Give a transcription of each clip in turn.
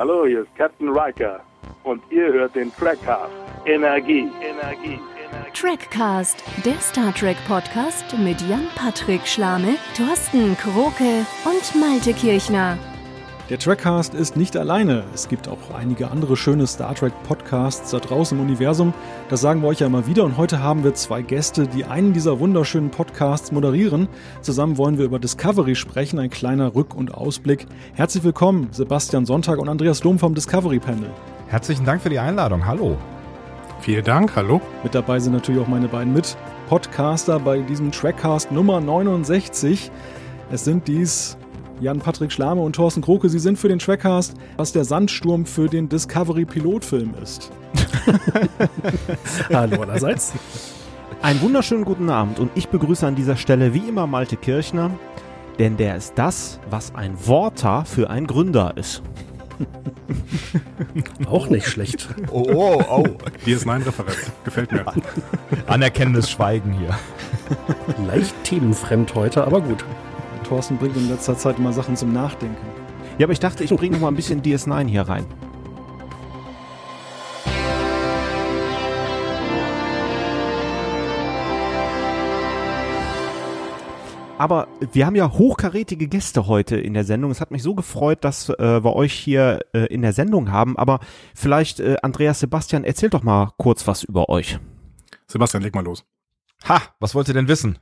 Hallo, hier ist Captain Riker und ihr hört den Trackcast. Energie, Energie, Energie. Trackcast, der Star Trek Podcast mit Jan-Patrick Schlame, Thorsten Kroke und Malte Kirchner. Der Trackcast ist nicht alleine. Es gibt auch einige andere schöne Star Trek Podcasts da draußen im Universum. Das sagen wir euch ja immer wieder. Und heute haben wir zwei Gäste, die einen dieser wunderschönen Podcasts moderieren. Zusammen wollen wir über Discovery sprechen. Ein kleiner Rück- und Ausblick. Herzlich willkommen, Sebastian Sonntag und Andreas Dom vom Discovery Panel. Herzlichen Dank für die Einladung. Hallo. Vielen Dank, hallo. Mit dabei sind natürlich auch meine beiden Mit-Podcaster bei diesem Trackcast Nummer 69. Es sind dies Jan-Patrick Schlame und Thorsten Kroke, Sie sind für den Trackcast, was der Sandsturm für den Discovery-Pilotfilm ist. Hallo allerseits. Einen wunderschönen guten Abend und ich begrüße an dieser Stelle wie immer Malte Kirchner, denn der ist das, was ein Worter für ein Gründer ist. Auch nicht schlecht. Oh, oh, oh. DS9-Referenz. Gefällt mir. Anerkennendes Schweigen hier. Leicht themenfremd heute, aber gut. Thorsten bringt in letzter Zeit immer Sachen zum Nachdenken. Ja, aber ich dachte, ich bringe noch mal ein bisschen DS9 hier rein. Aber wir haben ja hochkarätige Gäste heute in der Sendung. Es hat mich so gefreut, dass äh, wir euch hier äh, in der Sendung haben. Aber vielleicht, äh, Andreas Sebastian, erzählt doch mal kurz was über euch. Sebastian, leg mal los. Ha, was wollt ihr denn wissen?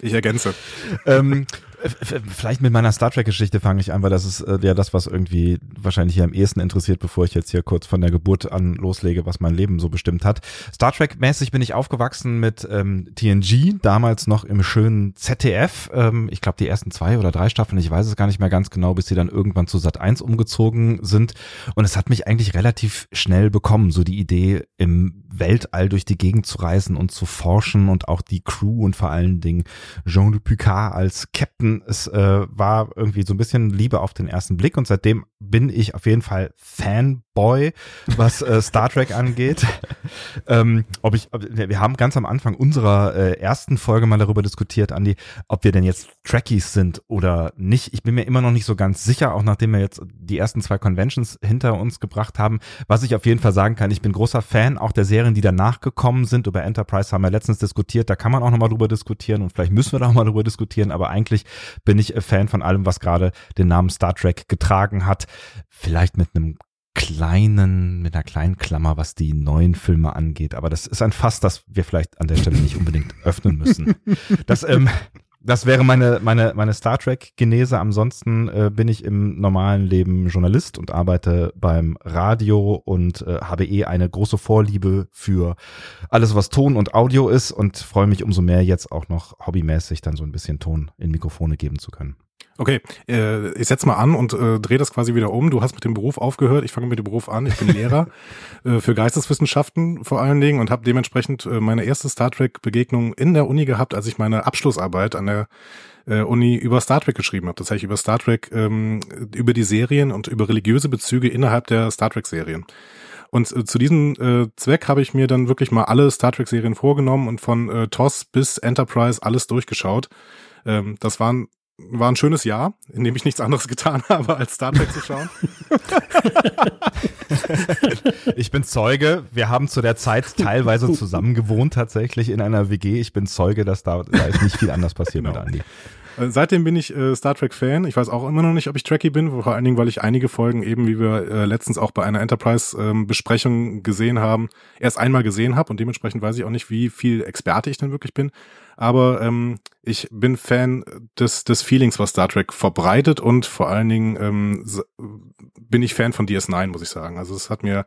Ich ergänze. ähm, vielleicht mit meiner Star Trek-Geschichte fange ich an, weil das ist äh, ja das, was irgendwie wahrscheinlich hier am ehesten interessiert, bevor ich jetzt hier kurz von der Geburt an loslege, was mein Leben so bestimmt hat. Star Trek-mäßig bin ich aufgewachsen mit ähm, TNG, damals noch im schönen ZDF. Ähm, ich glaube, die ersten zwei oder drei Staffeln, ich weiß es gar nicht mehr ganz genau, bis sie dann irgendwann zu Sat 1 umgezogen sind. Und es hat mich eigentlich relativ schnell bekommen, so die Idee, im Weltall durch die Gegend zu reisen und zu forschen und auch die Crew und vor allen Dingen Jean-Luc Picard als Captain. Es äh, war irgendwie so ein bisschen Liebe auf den ersten Blick und seitdem bin ich auf jeden Fall Fanboy, was äh, Star Trek angeht. ähm, ob ich, ob, wir haben ganz am Anfang unserer äh, ersten Folge mal darüber diskutiert, Andi, ob wir denn jetzt Trekkies sind oder nicht. Ich bin mir immer noch nicht so ganz sicher, auch nachdem wir jetzt die ersten zwei Conventions hinter uns gebracht haben. Was ich auf jeden Fall sagen kann, ich bin großer Fan auch der Serien, die danach gekommen sind. Über Enterprise haben wir letztens diskutiert, da kann man auch nochmal drüber diskutieren und vielleicht müssen wir da auch mal drüber diskutieren, aber eigentlich bin ich Fan von allem, was gerade den Namen Star Trek getragen hat. Vielleicht mit einem kleinen, mit einer kleinen Klammer, was die neuen Filme angeht. Aber das ist ein Fass, das wir vielleicht an der Stelle nicht unbedingt öffnen müssen. Das, ähm, das wäre meine, meine, meine Star Trek-Genese. Ansonsten äh, bin ich im normalen Leben Journalist und arbeite beim Radio und äh, habe eh eine große Vorliebe für alles, was Ton und Audio ist und freue mich umso mehr jetzt auch noch hobbymäßig dann so ein bisschen Ton in Mikrofone geben zu können. Okay, äh, ich setz mal an und äh, drehe das quasi wieder um. Du hast mit dem Beruf aufgehört. Ich fange mit dem Beruf an. Ich bin Lehrer äh, für Geisteswissenschaften vor allen Dingen und habe dementsprechend äh, meine erste Star Trek-Begegnung in der Uni gehabt, als ich meine Abschlussarbeit an der äh, Uni über Star Trek geschrieben habe. Das heißt über Star Trek, ähm, über die Serien und über religiöse Bezüge innerhalb der Star Trek-Serien. Und äh, zu diesem äh, Zweck habe ich mir dann wirklich mal alle Star Trek-Serien vorgenommen und von äh, TOS bis Enterprise alles durchgeschaut. Ähm, das waren war ein schönes Jahr, in dem ich nichts anderes getan habe, als Star Trek zu schauen. ich bin Zeuge. Wir haben zu der Zeit teilweise zusammen gewohnt, tatsächlich in einer WG. Ich bin Zeuge, dass da, da ist nicht viel anders passiert genau. mit Andy. Äh, seitdem bin ich äh, Star Trek Fan. Ich weiß auch immer noch nicht, ob ich Trekkie bin, vor allen Dingen, weil ich einige Folgen eben, wie wir äh, letztens auch bei einer Enterprise ähm, Besprechung gesehen haben, erst einmal gesehen habe und dementsprechend weiß ich auch nicht, wie viel Experte ich denn wirklich bin. Aber ähm, ich bin Fan des, des Feelings, was Star Trek verbreitet und vor allen Dingen ähm, bin ich Fan von DS9, muss ich sagen. Also es hat mir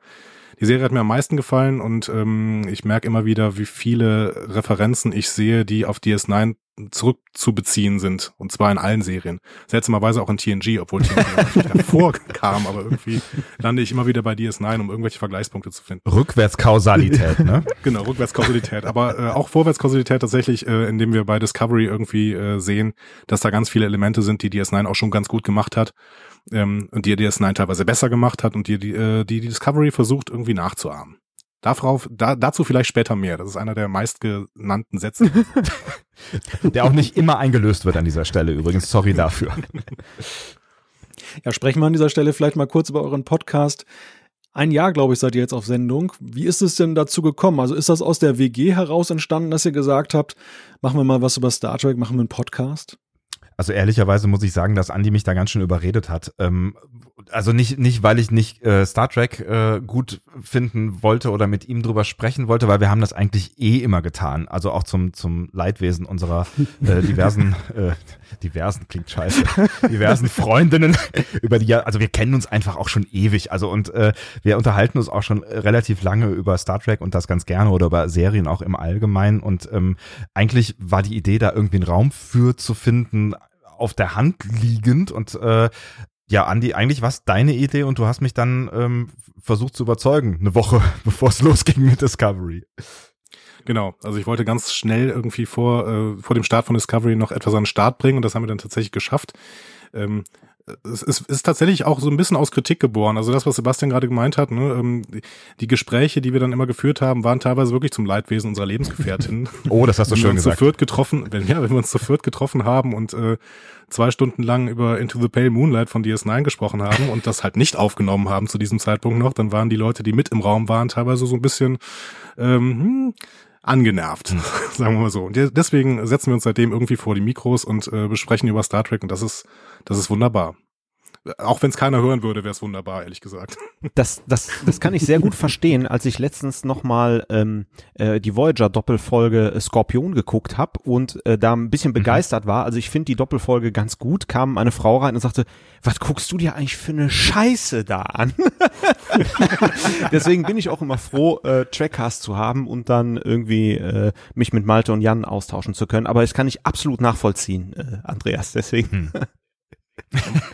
die Serie hat mir am meisten gefallen und ähm, ich merke immer wieder, wie viele Referenzen ich sehe, die auf DS9 zurückzubeziehen sind. Und zwar in allen Serien. Seltsamerweise auch in TNG, obwohl TNG nicht davor kam, aber irgendwie lande ich immer wieder bei DS9, um irgendwelche Vergleichspunkte zu finden. Rückwärtskausalität, ne? genau, Rückwärtskausalität. Aber äh, auch Vorwärtskausalität tatsächlich, äh, indem wir bei Discovery irgendwie äh, sehen, dass da ganz viele Elemente sind, die DS9 auch schon ganz gut gemacht hat ähm, und die DS9 teilweise besser gemacht hat und die, die, äh, die Discovery versucht irgendwie nachzuahmen. Darauf, da, dazu vielleicht später mehr. Das ist einer der meistgenannten Sätze. der auch nicht immer eingelöst wird an dieser Stelle übrigens. Sorry dafür. Ja, sprechen wir an dieser Stelle vielleicht mal kurz über euren Podcast. Ein Jahr, glaube ich, seid ihr jetzt auf Sendung. Wie ist es denn dazu gekommen? Also ist das aus der WG heraus entstanden, dass ihr gesagt habt, machen wir mal was über Star Trek, machen wir einen Podcast? Also ehrlicherweise muss ich sagen, dass Andy mich da ganz schön überredet hat. Ähm, also nicht, nicht, weil ich nicht äh, Star Trek äh, gut finden wollte oder mit ihm drüber sprechen wollte, weil wir haben das eigentlich eh immer getan. Also auch zum, zum Leidwesen unserer äh, diversen, äh, diversen klingt scheiße, diversen Freundinnen über die, also wir kennen uns einfach auch schon ewig. Also und äh, wir unterhalten uns auch schon relativ lange über Star Trek und das ganz gerne oder über Serien auch im Allgemeinen. Und ähm, eigentlich war die Idee, da irgendwie einen Raum für zu finden, auf der Hand liegend und äh, ja, Andi, eigentlich war es deine Idee und du hast mich dann ähm, versucht zu überzeugen, eine Woche bevor es losging mit Discovery. Genau, also ich wollte ganz schnell irgendwie vor, äh, vor dem Start von Discovery noch etwas an den Start bringen und das haben wir dann tatsächlich geschafft. Ähm, es ist, ist tatsächlich auch so ein bisschen aus Kritik geboren. Also das, was Sebastian gerade gemeint hat, ne, ähm, die Gespräche, die wir dann immer geführt haben, waren teilweise wirklich zum Leidwesen unserer Lebensgefährtin. Oh, das hast du wenn schön wir uns gesagt. Zu viert getroffen, wenn, ja, wenn wir uns zu viert getroffen haben und äh, zwei Stunden lang über Into the Pale Moonlight von DS9 gesprochen haben und das halt nicht aufgenommen haben zu diesem Zeitpunkt noch, dann waren die Leute, die mit im Raum waren, teilweise so ein bisschen ähm, hm, angenervt, sagen wir mal so. Und deswegen setzen wir uns seitdem irgendwie vor die Mikros und äh, besprechen über Star Trek und das ist, das ist wunderbar. Auch wenn es keiner hören würde, wäre es wunderbar, ehrlich gesagt. Das, das, das kann ich sehr gut verstehen, als ich letztens nochmal ähm, äh, die Voyager-Doppelfolge Skorpion geguckt habe und äh, da ein bisschen begeistert war. Also ich finde die Doppelfolge ganz gut, kam eine Frau rein und sagte, was guckst du dir eigentlich für eine Scheiße da an? Deswegen bin ich auch immer froh, äh, Trackcast zu haben und dann irgendwie äh, mich mit Malte und Jan austauschen zu können. Aber das kann ich absolut nachvollziehen, äh, Andreas. Deswegen. Hm.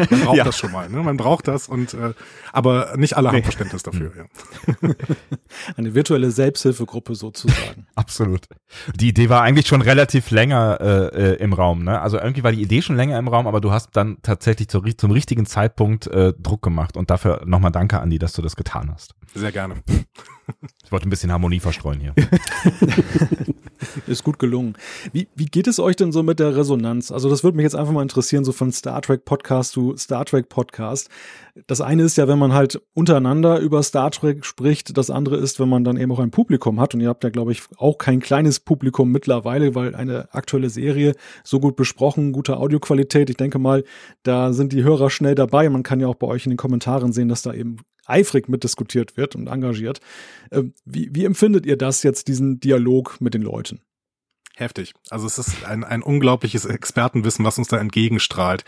Man braucht Ja. das schon mal, ne? Man braucht das und äh, aber nicht alle Nee. haben Verständnis dafür, ja. Eine virtuelle Selbsthilfegruppe sozusagen. Absolut. Die Idee war eigentlich schon relativ länger äh, äh, im Raum, ne? Also irgendwie war die Idee schon länger im Raum, aber du hast dann tatsächlich zu, zum richtigen Zeitpunkt äh, Druck gemacht und dafür nochmal danke, Andi, dass du das getan hast. Sehr gerne. Ich wollte ein bisschen Harmonie verstreuen hier. Ist gut gelungen. Wie, wie geht es euch denn so mit der Resonanz? Also das würde mich jetzt einfach mal interessieren, so von Star Trek Podcast zu Star Trek Podcast. Das eine ist ja, wenn man halt untereinander über Star Trek spricht. Das andere ist, wenn man dann eben auch ein Publikum hat. Und ihr habt ja, glaube ich, auch kein kleines Publikum mittlerweile, weil eine aktuelle Serie so gut besprochen, gute Audioqualität. Ich denke mal, da sind die Hörer schnell dabei. Man kann ja auch bei euch in den Kommentaren sehen, dass da eben eifrig mitdiskutiert wird und engagiert. Ähm, Wie, wie empfindet ihr das jetzt, diesen Dialog mit den Leuten? Heftig. Also es ist ein, ein unglaubliches Expertenwissen, was uns da entgegenstrahlt.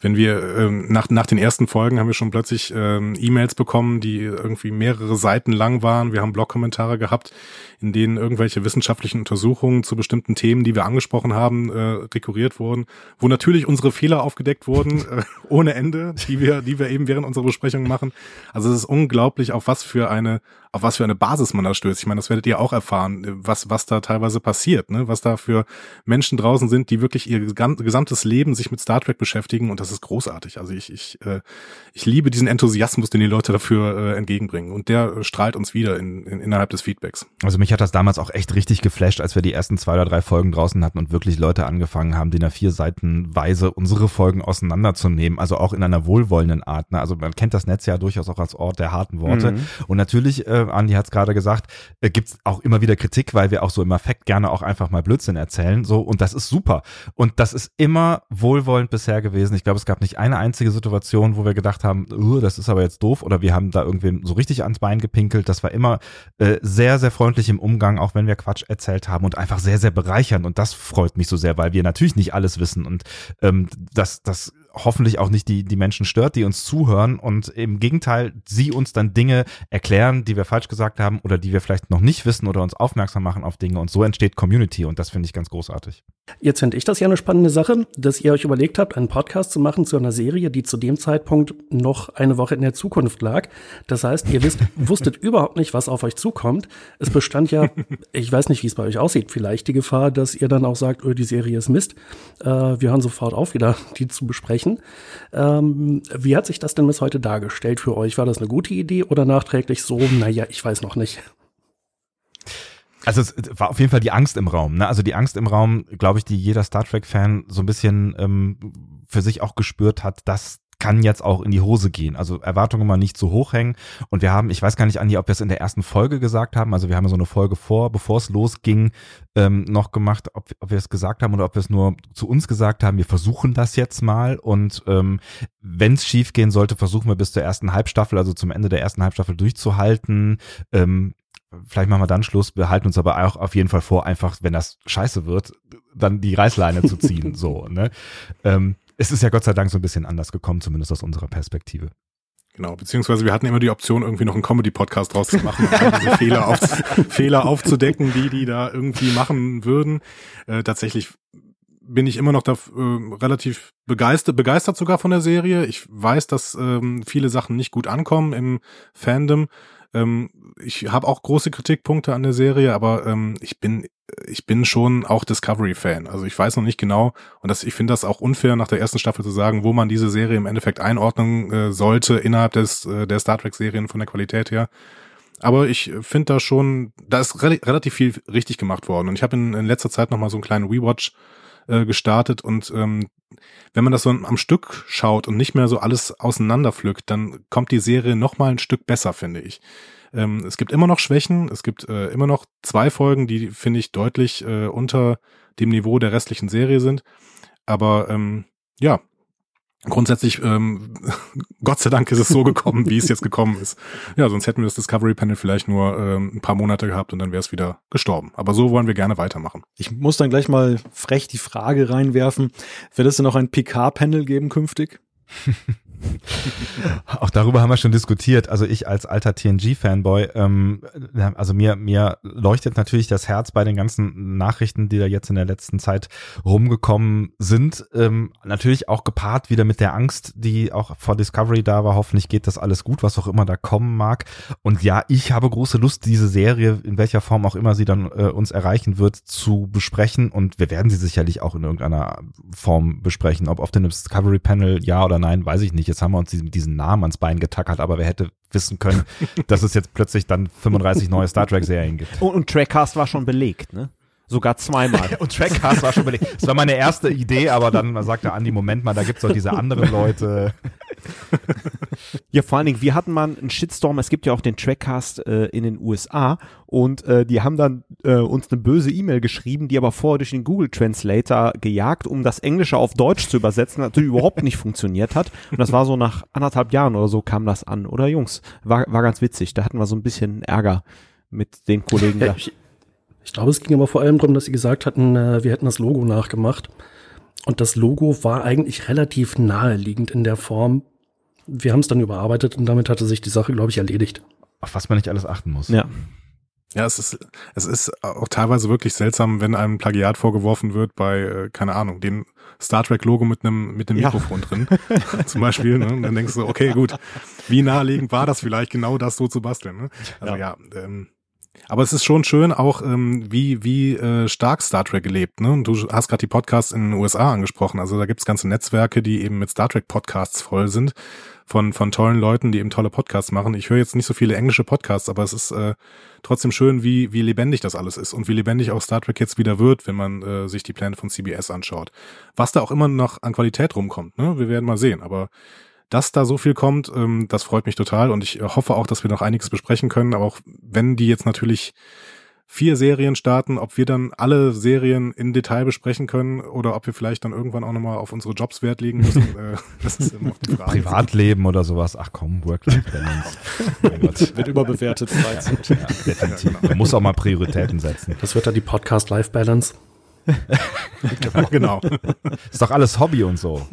Wenn wir ähm, nach, nach den ersten Folgen haben wir schon plötzlich ähm, E-Mails bekommen, die irgendwie mehrere Seiten lang waren. Wir haben Blog-Kommentare gehabt, in denen irgendwelche wissenschaftlichen Untersuchungen zu bestimmten Themen, die wir angesprochen haben, äh, rekurriert wurden, wo natürlich unsere Fehler aufgedeckt wurden, äh, ohne Ende, die wir, die wir eben während unserer Besprechung machen. Also es ist unglaublich, auf was für eine, auf was für eine Basis man da stößt. Ich meine, das werdet ihr auch erfahren, was, was da teilweise passiert, ne? was da für Menschen draußen sind, die wirklich ihr gesam- gesamtes Leben sich mit Star Trek beschäftigen und das ist großartig. Also ich, ich, äh, ich liebe diesen Enthusiasmus, den die Leute dafür äh, entgegenbringen und der strahlt uns wieder in, in, innerhalb des Feedbacks. Also mich hat das damals auch echt richtig geflasht, als wir die ersten zwei oder drei Folgen draußen hatten und wirklich Leute angefangen haben, DIN A4 Seitenweise unsere Folgen auseinanderzunehmen, also auch in einer wohlwollenden Art. Ne? Also man kennt das Netz ja durchaus auch als Ort der harten Worte. Mhm. Und natürlich, äh, Andi hat es gerade gesagt, äh, gibt's auch immer wieder Kritik, weil wir auch so im Affekt gerne auch einfach mal Blödsinn erzählen. So, und das ist super. Und das ist immer wohlwollend bisher gewesen. Ich glaube, es gab nicht eine einzige Situation, wo wir gedacht haben, uh, das ist aber jetzt doof oder wir haben da irgendwie so richtig ans Bein gepinkelt. Das war immer äh, sehr, sehr freundlich im Umgang, auch wenn wir Quatsch erzählt haben und einfach sehr, sehr bereichernd. Und das freut mich so sehr, weil wir natürlich nicht alles wissen und ähm, das, das hoffentlich auch nicht die, die Menschen stört, die uns zuhören und im Gegenteil, sie uns dann Dinge erklären, die wir falsch gesagt haben oder die wir vielleicht noch nicht wissen oder uns aufmerksam machen auf Dinge und so entsteht Community und das finde ich ganz großartig. Jetzt finde ich das ja eine spannende Sache, dass ihr euch überlegt habt, einen Podcast zu machen zu einer Serie, die zu dem Zeitpunkt noch eine Woche in der Zukunft lag. Das heißt, ihr wisst, wusstet überhaupt nicht, was auf euch zukommt. Es bestand ja, ich weiß nicht, wie es bei euch aussieht, vielleicht die Gefahr, dass ihr dann auch sagt, öh, die Serie ist Mist. Äh, wir hören sofort auf, wieder die zu besprechen. Ähm, wie hat sich das denn bis heute dargestellt für euch? War das eine gute Idee oder nachträglich so, naja, ich weiß noch nicht. Also es war auf jeden Fall die Angst im Raum. Ne? Also die Angst im Raum, glaube ich, die jeder Star Trek-Fan so ein bisschen ähm, für sich auch gespürt hat, dass kann jetzt auch in die Hose gehen. Also Erwartungen mal nicht zu hoch hängen. Und wir haben, ich weiß gar nicht, Andi, ob wir es in der ersten Folge gesagt haben. Also wir haben so eine Folge vor, bevor es losging, ähm, noch gemacht, ob, ob wir es gesagt haben oder ob wir es nur zu uns gesagt haben. Wir versuchen das jetzt mal. Und ähm, wenn es schief gehen sollte, versuchen wir bis zur ersten Halbstaffel, also zum Ende der ersten Halbstaffel durchzuhalten. Ähm, vielleicht machen wir dann Schluss. Wir halten uns aber auch auf jeden Fall vor, einfach, wenn das scheiße wird, dann die Reißleine zu ziehen. so, ne? Ähm, es ist ja Gott sei Dank so ein bisschen anders gekommen, zumindest aus unserer Perspektive. Genau, beziehungsweise wir hatten immer die Option, irgendwie noch einen Comedy-Podcast draus zu machen, um diese Fehler, auf, Fehler aufzudecken, die die da irgendwie machen würden. Äh, tatsächlich bin ich immer noch da äh, relativ begeistert, begeistert sogar von der Serie. Ich weiß, dass ähm, viele Sachen nicht gut ankommen im Fandom. Ähm, ich habe auch große Kritikpunkte an der Serie, aber ähm, ich bin ich bin schon auch Discovery-Fan. Also ich weiß noch nicht genau und das, ich finde das auch unfair, nach der ersten Staffel zu sagen, wo man diese Serie im Endeffekt einordnen äh, sollte innerhalb des äh, der Star Trek-Serien von der Qualität her. Aber ich finde da schon, da ist re relativ viel richtig gemacht worden. Und ich habe in, in letzter Zeit noch mal so einen kleinen Rewatch äh, gestartet und ähm, wenn man das so am Stück schaut und nicht mehr so alles auseinanderpflückt, dann kommt die Serie noch mal ein Stück besser, finde ich. Ähm, es gibt immer noch Schwächen. Es gibt äh, immer noch zwei Folgen, die, finde ich, deutlich äh, unter dem Niveau der restlichen Serie sind. Aber ähm, ja, grundsätzlich, ähm, Gott sei Dank ist es so gekommen, wie es jetzt gekommen ist. Ja, sonst hätten wir das Discovery Panel vielleicht nur ähm, ein paar Monate gehabt und dann wäre es wieder gestorben. Aber so wollen wir gerne weitermachen. Ich muss dann gleich mal frech die Frage reinwerfen, wird es denn noch ein PK-Panel geben künftig? Auch darüber haben wir schon diskutiert. Also ich als alter TNG-Fanboy, ähm, also mir, mir leuchtet natürlich das Herz bei den ganzen Nachrichten, die da jetzt in der letzten Zeit rumgekommen sind. Ähm, natürlich auch gepaart wieder mit der Angst, die auch vor Discovery da war. Hoffentlich geht das alles gut, was auch immer da kommen mag. Und ja, ich habe große Lust, diese Serie, in welcher Form auch immer sie dann äh, uns erreichen wird, zu besprechen. Und wir werden sie sicherlich auch in irgendeiner Form besprechen. Ob auf dem Discovery Panel ja oder nein, weiß ich nicht jetzt haben wir uns diesen, diesen Namen ans Bein getackert, aber wer hätte wissen können, dass es jetzt plötzlich dann 35 neue Star Trek-Serien gibt. Und, und Trackcast war schon belegt, ne? Sogar zweimal. und Trackcast war schon belegt. Das war meine erste Idee, aber dann sagte Andi, Moment mal, da gibt's doch diese anderen Leute. ja, vor allen Dingen, wir hatten mal einen Shitstorm, es gibt ja auch den Trackcast äh, in den USA und äh, die haben dann äh, uns eine böse E-Mail geschrieben, die aber vorher durch den Google Translator gejagt, um das Englische auf Deutsch zu übersetzen, natürlich überhaupt nicht funktioniert hat. Und das war so nach anderthalb Jahren oder so kam das an, oder Jungs? War, war ganz witzig, da hatten wir so ein bisschen Ärger mit den Kollegen da. Ich glaube, es ging aber vor allem darum, dass sie gesagt hatten, äh, wir hätten das Logo nachgemacht. Und das Logo war eigentlich relativ naheliegend in der Form. Wir haben es dann überarbeitet und damit hatte sich die Sache, glaube ich, erledigt. Auf was man nicht alles achten muss. Ja. Ja, es ist, es ist auch teilweise wirklich seltsam, wenn einem Plagiat vorgeworfen wird bei, äh, keine Ahnung, dem Star Trek Logo mit einem, mit einem ja. Mikrofon drin. Zum Beispiel, ne? Und dann denkst du, okay, gut. Wie naheliegend war das vielleicht, genau das so zu basteln, ne? Also ja, ja ähm, aber es ist schon schön auch, ähm, wie, wie äh, stark Star Trek lebt. Ne? Und du hast gerade die Podcasts in den USA angesprochen. Also da gibt's ganze Netzwerke, die eben mit Star Trek Podcasts voll sind. Von, von tollen Leuten, die eben tolle Podcasts machen. Ich höre jetzt nicht so viele englische Podcasts, aber es ist äh, trotzdem schön, wie, wie lebendig das alles ist und wie lebendig auch Star Trek jetzt wieder wird, wenn man äh, sich die Pläne von CBS anschaut. Was da auch immer noch an Qualität rumkommt, ne? Wir werden mal sehen. Aber dass da so viel kommt, ähm, das freut mich total und ich hoffe auch, dass wir noch einiges besprechen können. Aber auch wenn die jetzt natürlich vier Serien starten, ob wir dann alle Serien in Detail besprechen können oder ob wir vielleicht dann irgendwann auch nochmal auf unsere Jobs Wert legen müssen. äh, das ist immer die Frage. Privatleben oder sowas. Ach komm, Work-Life-Balance. wird überbewertet. Ja, ja, definitiv. Ja, genau. Man muss auch mal Prioritäten setzen. Das wird dann die Podcast-Life-Balance. genau. Ist doch alles Hobby und so.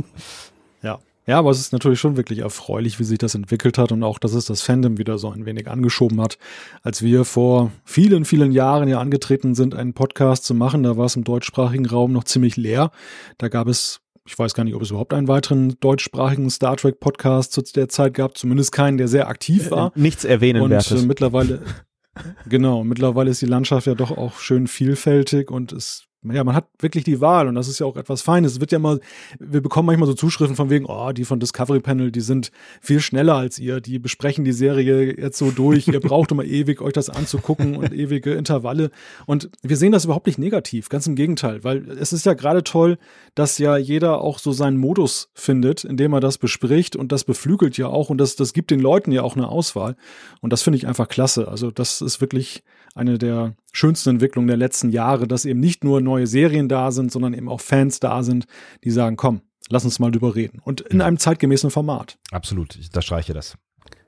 Ja. Ja, aber es ist natürlich schon wirklich erfreulich, wie sich das entwickelt hat und auch, dass es das Fandom wieder so ein wenig angeschoben hat. Als wir vor vielen, vielen Jahren ja angetreten sind, einen Podcast zu machen, da war es im deutschsprachigen Raum noch ziemlich leer. Da gab es, ich weiß gar nicht, ob es überhaupt einen weiteren deutschsprachigen Star Trek Podcast zu der Zeit gab, zumindest keinen, der sehr aktiv war. Äh, nichts erwähnenwertes. Und äh, mittlerweile, genau, mittlerweile ist die Landschaft ja doch auch schön vielfältig und es ja, man hat wirklich die Wahl und das ist ja auch etwas Feines. Es wird ja immer, wir bekommen manchmal so Zuschriften von wegen, oh, die von Discovery Panel, die sind viel schneller als ihr, die besprechen die Serie jetzt so durch, ihr braucht immer ewig, euch das anzugucken und ewige Intervalle. Und wir sehen das überhaupt nicht negativ, ganz im Gegenteil, weil es ist ja gerade toll, dass ja jeder auch so seinen Modus findet, indem er das bespricht und das beflügelt ja auch und das, das gibt den Leuten ja auch eine Auswahl. Und das finde ich einfach klasse. Also das ist wirklich eine der schönsten Entwicklungen der letzten Jahre, dass eben nicht nur neue Serien da sind, sondern eben auch Fans da sind, die sagen, komm, lass uns mal drüber reden. Und in einem zeitgemäßen Format. Absolut, ich unterstreiche das.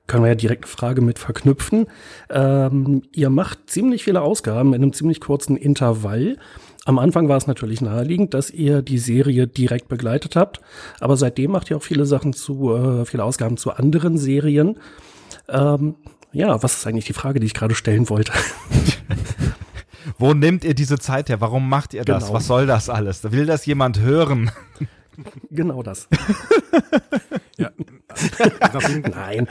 Können wir ja direkt eine Frage mit verknüpfen. Ähm, ihr macht ziemlich viele Ausgaben in einem ziemlich kurzen Intervall. Am Anfang war es natürlich naheliegend, dass ihr die Serie direkt begleitet habt, aber seitdem macht ihr auch viele Sachen zu, äh, viele Ausgaben zu anderen Serien. Ähm, ja, was ist eigentlich die Frage, die ich gerade stellen wollte? Wo nehmt ihr diese Zeit her? Warum macht ihr das? Genau. Was soll das alles? Will das jemand hören? genau das. Ja. Nein,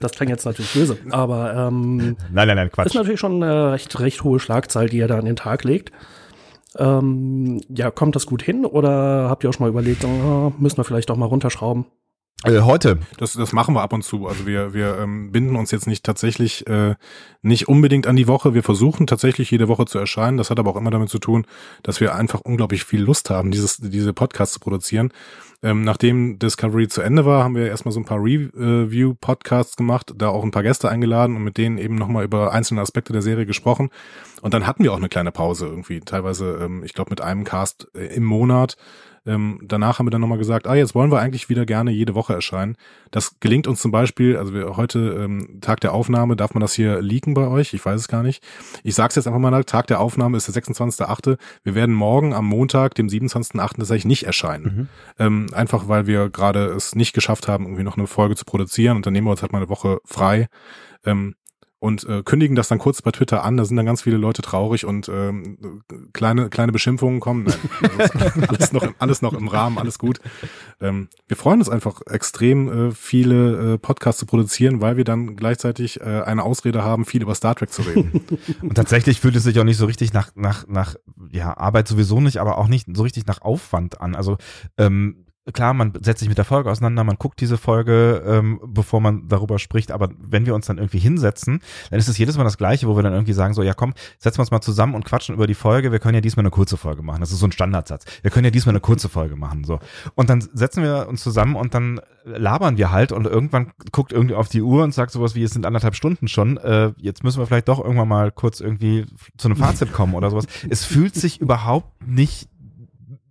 das klang jetzt natürlich böse, aber ähm, Nein, nein, nein, ist Quatsch. natürlich schon eine recht, recht hohe Schlagzahl, die ihr da an den Tag legt. Ähm, ja, kommt das gut hin oder habt ihr auch schon mal überlegt, oh, müssen wir vielleicht doch mal runterschrauben? Äh, heute. Das, das machen wir ab und zu. Also wir, wir ähm, binden uns jetzt nicht tatsächlich äh, nicht unbedingt an die Woche. Wir versuchen tatsächlich jede Woche zu erscheinen. Das hat aber auch immer damit zu tun, dass wir einfach unglaublich viel Lust haben, dieses, diese Podcasts zu produzieren. Ähm, nachdem Discovery zu Ende war, haben wir erstmal so ein paar Review-Podcasts gemacht, da auch ein paar Gäste eingeladen und mit denen eben nochmal über einzelne Aspekte der Serie gesprochen. Und dann hatten wir auch eine kleine Pause irgendwie, teilweise, ähm, ich glaube, mit einem Cast äh, im Monat. Ähm, danach haben wir dann nochmal gesagt, ah, jetzt wollen wir eigentlich wieder gerne jede Woche erscheinen. Das gelingt uns zum Beispiel, also wir heute ähm, Tag der Aufnahme, darf man das hier leaken bei euch? Ich weiß es gar nicht. Ich sag's jetzt einfach mal, Tag der Aufnahme ist der 26.8. Wir werden morgen am Montag, dem 27.8. tatsächlich nicht erscheinen. Ähm, einfach weil wir gerade es nicht geschafft haben, irgendwie noch eine Folge zu produzieren und dann nehmen wir uns halt mal eine Woche frei. Ähm, und äh, kündigen das dann kurz bei Twitter an. Da sind dann ganz viele Leute traurig und ähm, kleine kleine Beschimpfungen kommen. Nein, alles, noch alles noch im Rahmen, alles gut. Ähm, wir freuen uns einfach extrem äh, viele äh, Podcasts zu produzieren, weil wir dann gleichzeitig äh, eine Ausrede haben, viel über Star Trek zu reden. Und tatsächlich fühlt es sich auch nicht so richtig nach, nach, nach, ja, Arbeit sowieso nicht, aber auch nicht so richtig nach Aufwand an. Also, ähm, klar, man setzt sich mit der Folge auseinander, man guckt diese Folge, ähm, bevor man darüber spricht, aber wenn wir uns dann irgendwie hinsetzen, dann ist es jedes Mal das Gleiche, wo wir dann irgendwie sagen, so, ja komm, setzen wir uns mal zusammen und quatschen über die Folge, wir können ja diesmal eine kurze Folge machen. Das ist so ein Standardsatz. Wir können ja diesmal eine kurze Folge machen, so. Und dann setzen wir uns zusammen und dann labern wir halt und irgendwann guckt irgendwie auf die Uhr und sagt sowas wie, es sind anderthalb Stunden schon, äh, jetzt müssen wir vielleicht doch irgendwann mal kurz irgendwie zu einem Fazit kommen oder sowas. Es fühlt sich überhaupt nicht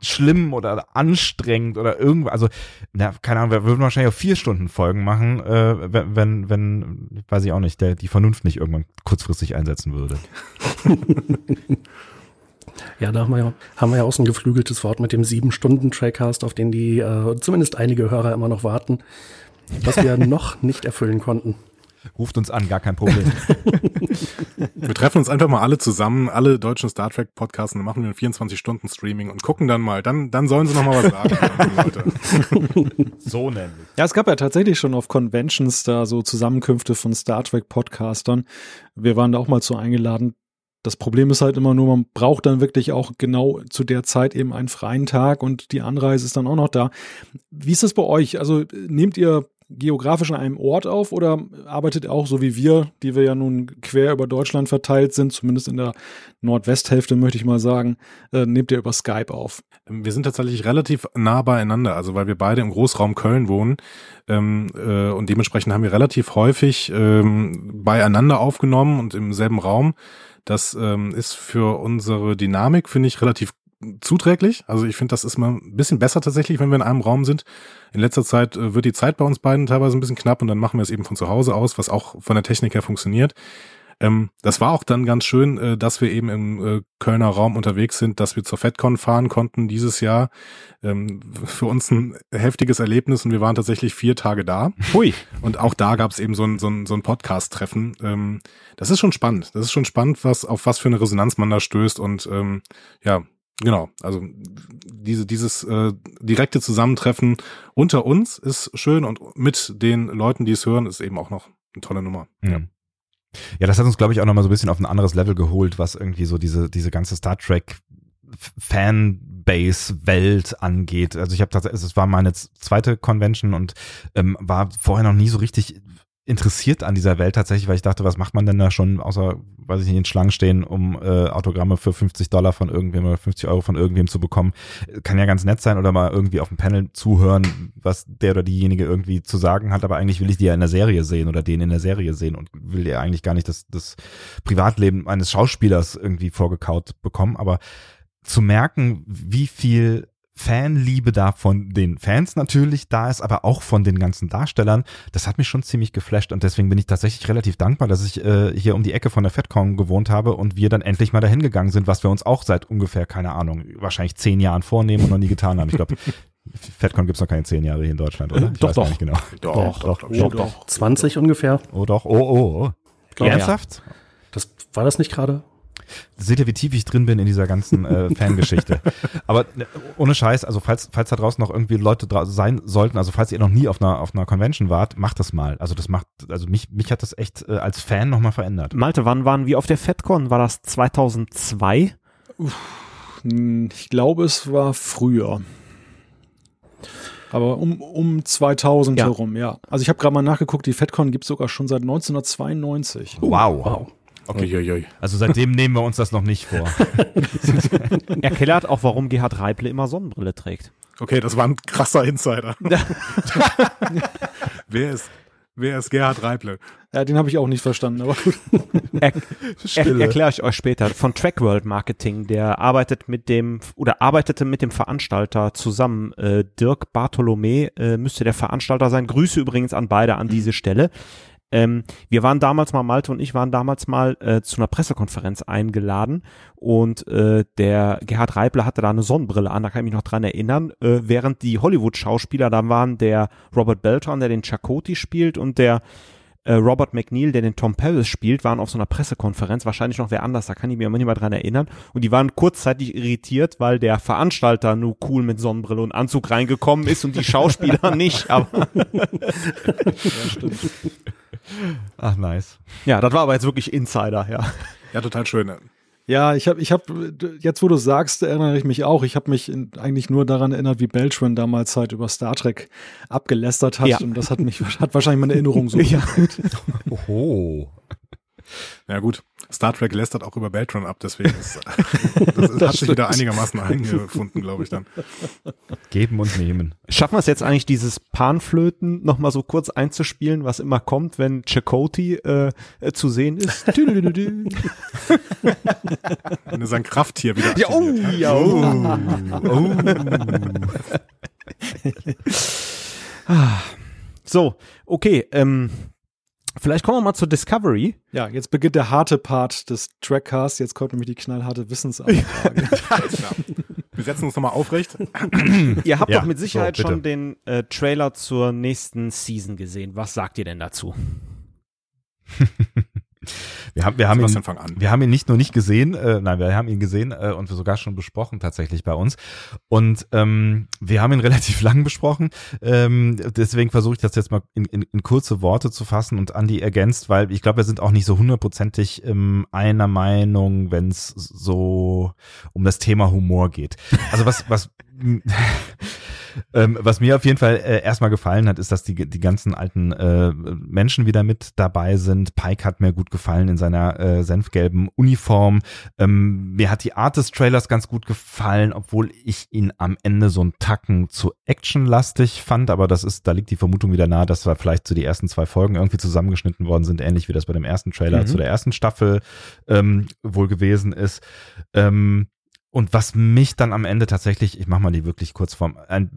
schlimm oder anstrengend oder irgendwas. Also, na, keine Ahnung, wir würden wahrscheinlich auch vier Stunden Folgen machen, äh, wenn, wenn, wenn, weiß ich auch nicht, der die Vernunft nicht irgendwann kurzfristig einsetzen würde. Ja, da haben wir ja, haben wir ja auch so ein geflügeltes Wort mit dem sieben-Stunden-Trackcast, auf den die äh, zumindest einige Hörer immer noch warten, was wir noch nicht erfüllen konnten. Ruft uns an, gar kein Problem. Wir treffen uns einfach mal alle zusammen, alle deutschen Star Trek Podcasts, und dann machen wir einen 24 Stunden Streaming und gucken dann mal. Dann, dann sollen sie noch mal was sagen. die Leute. so nämlich. Ja, es gab ja tatsächlich schon auf Conventions da so Zusammenkünfte von Star Trek Podcastern. Wir waren da auch mal zu eingeladen. Das Problem ist halt immer nur, man braucht dann wirklich auch genau zu der Zeit eben einen freien Tag und die Anreise ist dann auch noch da. Wie ist das bei euch? Also nehmt ihr geografisch an einem Ort auf oder arbeitet auch so wie wir, die wir ja nun quer über Deutschland verteilt sind, zumindest in der Nordwesthälfte möchte ich mal sagen, äh, nehmt ihr über Skype auf? Wir sind tatsächlich relativ nah beieinander, also weil wir beide im Großraum Köln wohnen ähm, äh, und dementsprechend haben wir relativ häufig ähm, beieinander aufgenommen und im selben Raum. Das ähm, ist für unsere Dynamik, finde ich, relativ zuträglich. Also ich finde, das ist mal ein bisschen besser tatsächlich, wenn wir in einem Raum sind. In letzter Zeit äh, wird die Zeit bei uns beiden teilweise ein bisschen knapp und dann machen wir es eben von zu Hause aus, was auch von der Technik her funktioniert. Ähm, das war auch dann ganz schön, äh, dass wir eben im äh, Kölner Raum unterwegs sind, dass wir zur FedCon fahren konnten dieses Jahr. Ähm, für uns ein heftiges Erlebnis und wir waren tatsächlich vier Tage da. Hui. Und auch da gab es eben so ein, so ein, so ein Podcast-Treffen. Ähm, das ist schon spannend. Das ist schon spannend, was auf was für eine Resonanz man da stößt. Und ähm, ja, genau. Also diese, dieses äh, direkte Zusammentreffen unter uns ist schön und mit den Leuten, die es hören, ist eben auch noch eine tolle Nummer. Ja. Ja, das hat uns, glaube ich, auch nochmal so ein bisschen auf ein anderes Level geholt, was irgendwie so diese, diese ganze Star Trek Fanbase-Welt angeht. Also ich habe tatsächlich, es war meine zweite Convention und ähm, war vorher noch nie so richtig interessiert an dieser Welt tatsächlich, weil ich dachte, was macht man denn da schon, außer, weiß ich nicht, in Schlangen stehen, um äh, Autogramme für 50 Dollar von irgendwem oder 50 Euro von irgendwem zu bekommen. Kann ja ganz nett sein oder mal irgendwie auf dem Panel zuhören, was der oder diejenige irgendwie zu sagen hat, aber eigentlich will ich die ja in der Serie sehen oder den in der Serie sehen und will ja eigentlich gar nicht das, das Privatleben eines Schauspielers irgendwie vorgekaut bekommen, aber zu merken, wie viel Fanliebe da von den Fans natürlich da ist, aber auch von den ganzen Darstellern. Das hat mich schon ziemlich geflasht und deswegen bin ich tatsächlich relativ dankbar, dass ich äh, hier um die Ecke von der FedCon gewohnt habe und wir dann endlich mal dahin gegangen sind, was wir uns auch seit ungefähr, keine Ahnung, wahrscheinlich zehn Jahren vornehmen und noch nie getan haben. Ich glaube, FedCon gibt's noch keine zehn Jahre hier in Deutschland, oder? Ich doch, weiß doch. nicht genau. Doch, doch, doch. Oh, doch. 20 ungefähr. Oh doch, oh, oh, oh. Ernsthaft? Das, war das nicht gerade? Seht ihr, wie tief ich drin bin in dieser ganzen äh, Fangeschichte. Aber äh, ohne Scheiß, also falls, falls da draußen noch irgendwie Leute sein sollten, also falls ihr noch nie auf einer, auf einer Convention wart, macht das mal. Also das macht, also mich, mich hat das echt äh, als Fan nochmal verändert. Malte, wann waren wir auf der FedCon? War das 2002? Hm, Ich glaube, es war früher. Aber um, um 2000 Ja. herum, ja. Also ich habe gerade mal nachgeguckt, die FedCon gibt es sogar schon seit 1992. Wow. Wow. Uiuiui. Also seitdem nehmen wir uns das noch nicht vor. Erklärt auch, warum Gerhard Reible immer Sonnenbrille trägt. Okay, das war ein krasser Insider. wer ist, wer ist Gerhard Reible? Ja, den habe ich auch nicht verstanden, aber gut. Er, er, Erkläre ich euch später. Von Trackworld Marketing, der arbeitet mit dem oder arbeitete mit dem Veranstalter zusammen. Äh, Dirk Bartholomä äh, müsste der Veranstalter sein. Grüße übrigens an beide an diese Stelle. Ähm, wir waren damals mal, Malte und ich waren damals mal äh, zu einer Pressekonferenz eingeladen und äh, der Gerhard Reible hatte da eine Sonnenbrille an, da kann ich mich noch dran erinnern, äh, während die Hollywood-Schauspieler, da waren der Robert Beltran, der den Chakoti spielt und der äh, Robert McNeil, der den Tom Paris spielt, waren auf so einer Pressekonferenz, wahrscheinlich noch wer anders, da kann ich mich immer nicht mehr dran erinnern. Und die waren kurzzeitig irritiert, weil der Veranstalter nur cool mit Sonnenbrille und Anzug reingekommen ist und die Schauspieler nicht. Aber Ach, nice. ja, das war aber jetzt wirklich Insider, ja. Ja, total schön. Ja, ich habe, ich hab, jetzt wo du sagst, erinnere ich mich auch. Ich habe mich in, eigentlich nur daran erinnert, wie Beltran damals halt über Star Trek abgelästert hat. Ja. Und das hat mich, hat wahrscheinlich meine Erinnerung so. Ja. Oho. Ja gut, Star Trek lästert auch über Beltron ab, deswegen ist, das, ist, hat sich wieder einigermaßen eingefunden, glaube ich dann. Geben und nehmen. Schaffen wir es jetzt eigentlich, dieses Panflöten nochmal so kurz einzuspielen, was immer kommt, wenn Chakoti äh, zu sehen ist? Wenn er sein Krafttier wieder ja, oh, ja, oh. Ah. So, okay, ähm, vielleicht kommen wir mal zur Discovery. Ja, jetzt beginnt der harte Part des Trackcasts. Jetzt kommt nämlich die knallharte klar. Wir setzen uns nochmal aufrecht. Ihr habt Ja, doch mit Sicherheit so, schon den äh, Trailer zur nächsten Season gesehen. Was sagt ihr denn dazu? Wir haben, wir haben ihn, wir haben ihn nicht nur nicht gesehen, äh, nein, wir haben ihn gesehen äh, und sogar schon besprochen tatsächlich bei uns. Und ähm, wir haben ihn relativ lang besprochen. Ähm, deswegen versuche ich das jetzt mal in, in, in kurze Worte zu fassen und Andi ergänzt, weil ich glaube, wir sind auch nicht so hundertprozentig ähm, einer Meinung, wenn es so um das Thema Humor geht. Also was, was Ähm, was mir auf jeden Fall äh, erstmal gefallen hat, ist, dass die, die ganzen alten äh, Menschen wieder mit dabei sind. Pike hat mir gut gefallen in seiner äh, senfgelben Uniform. Ähm, mir hat die Art des Trailers ganz gut gefallen, obwohl ich ihn am Ende so einen Tacken zu actionlastig fand. Aber das ist, da liegt die Vermutung wieder nahe, dass wir vielleicht so die ersten zwei Folgen irgendwie zusammengeschnitten worden sind, ähnlich wie das bei dem ersten Trailer Mhm. zu der ersten Staffel ähm, wohl gewesen ist. Ähm, und was mich dann am Ende tatsächlich, ich mach mal die wirklich kurz vorm, ein,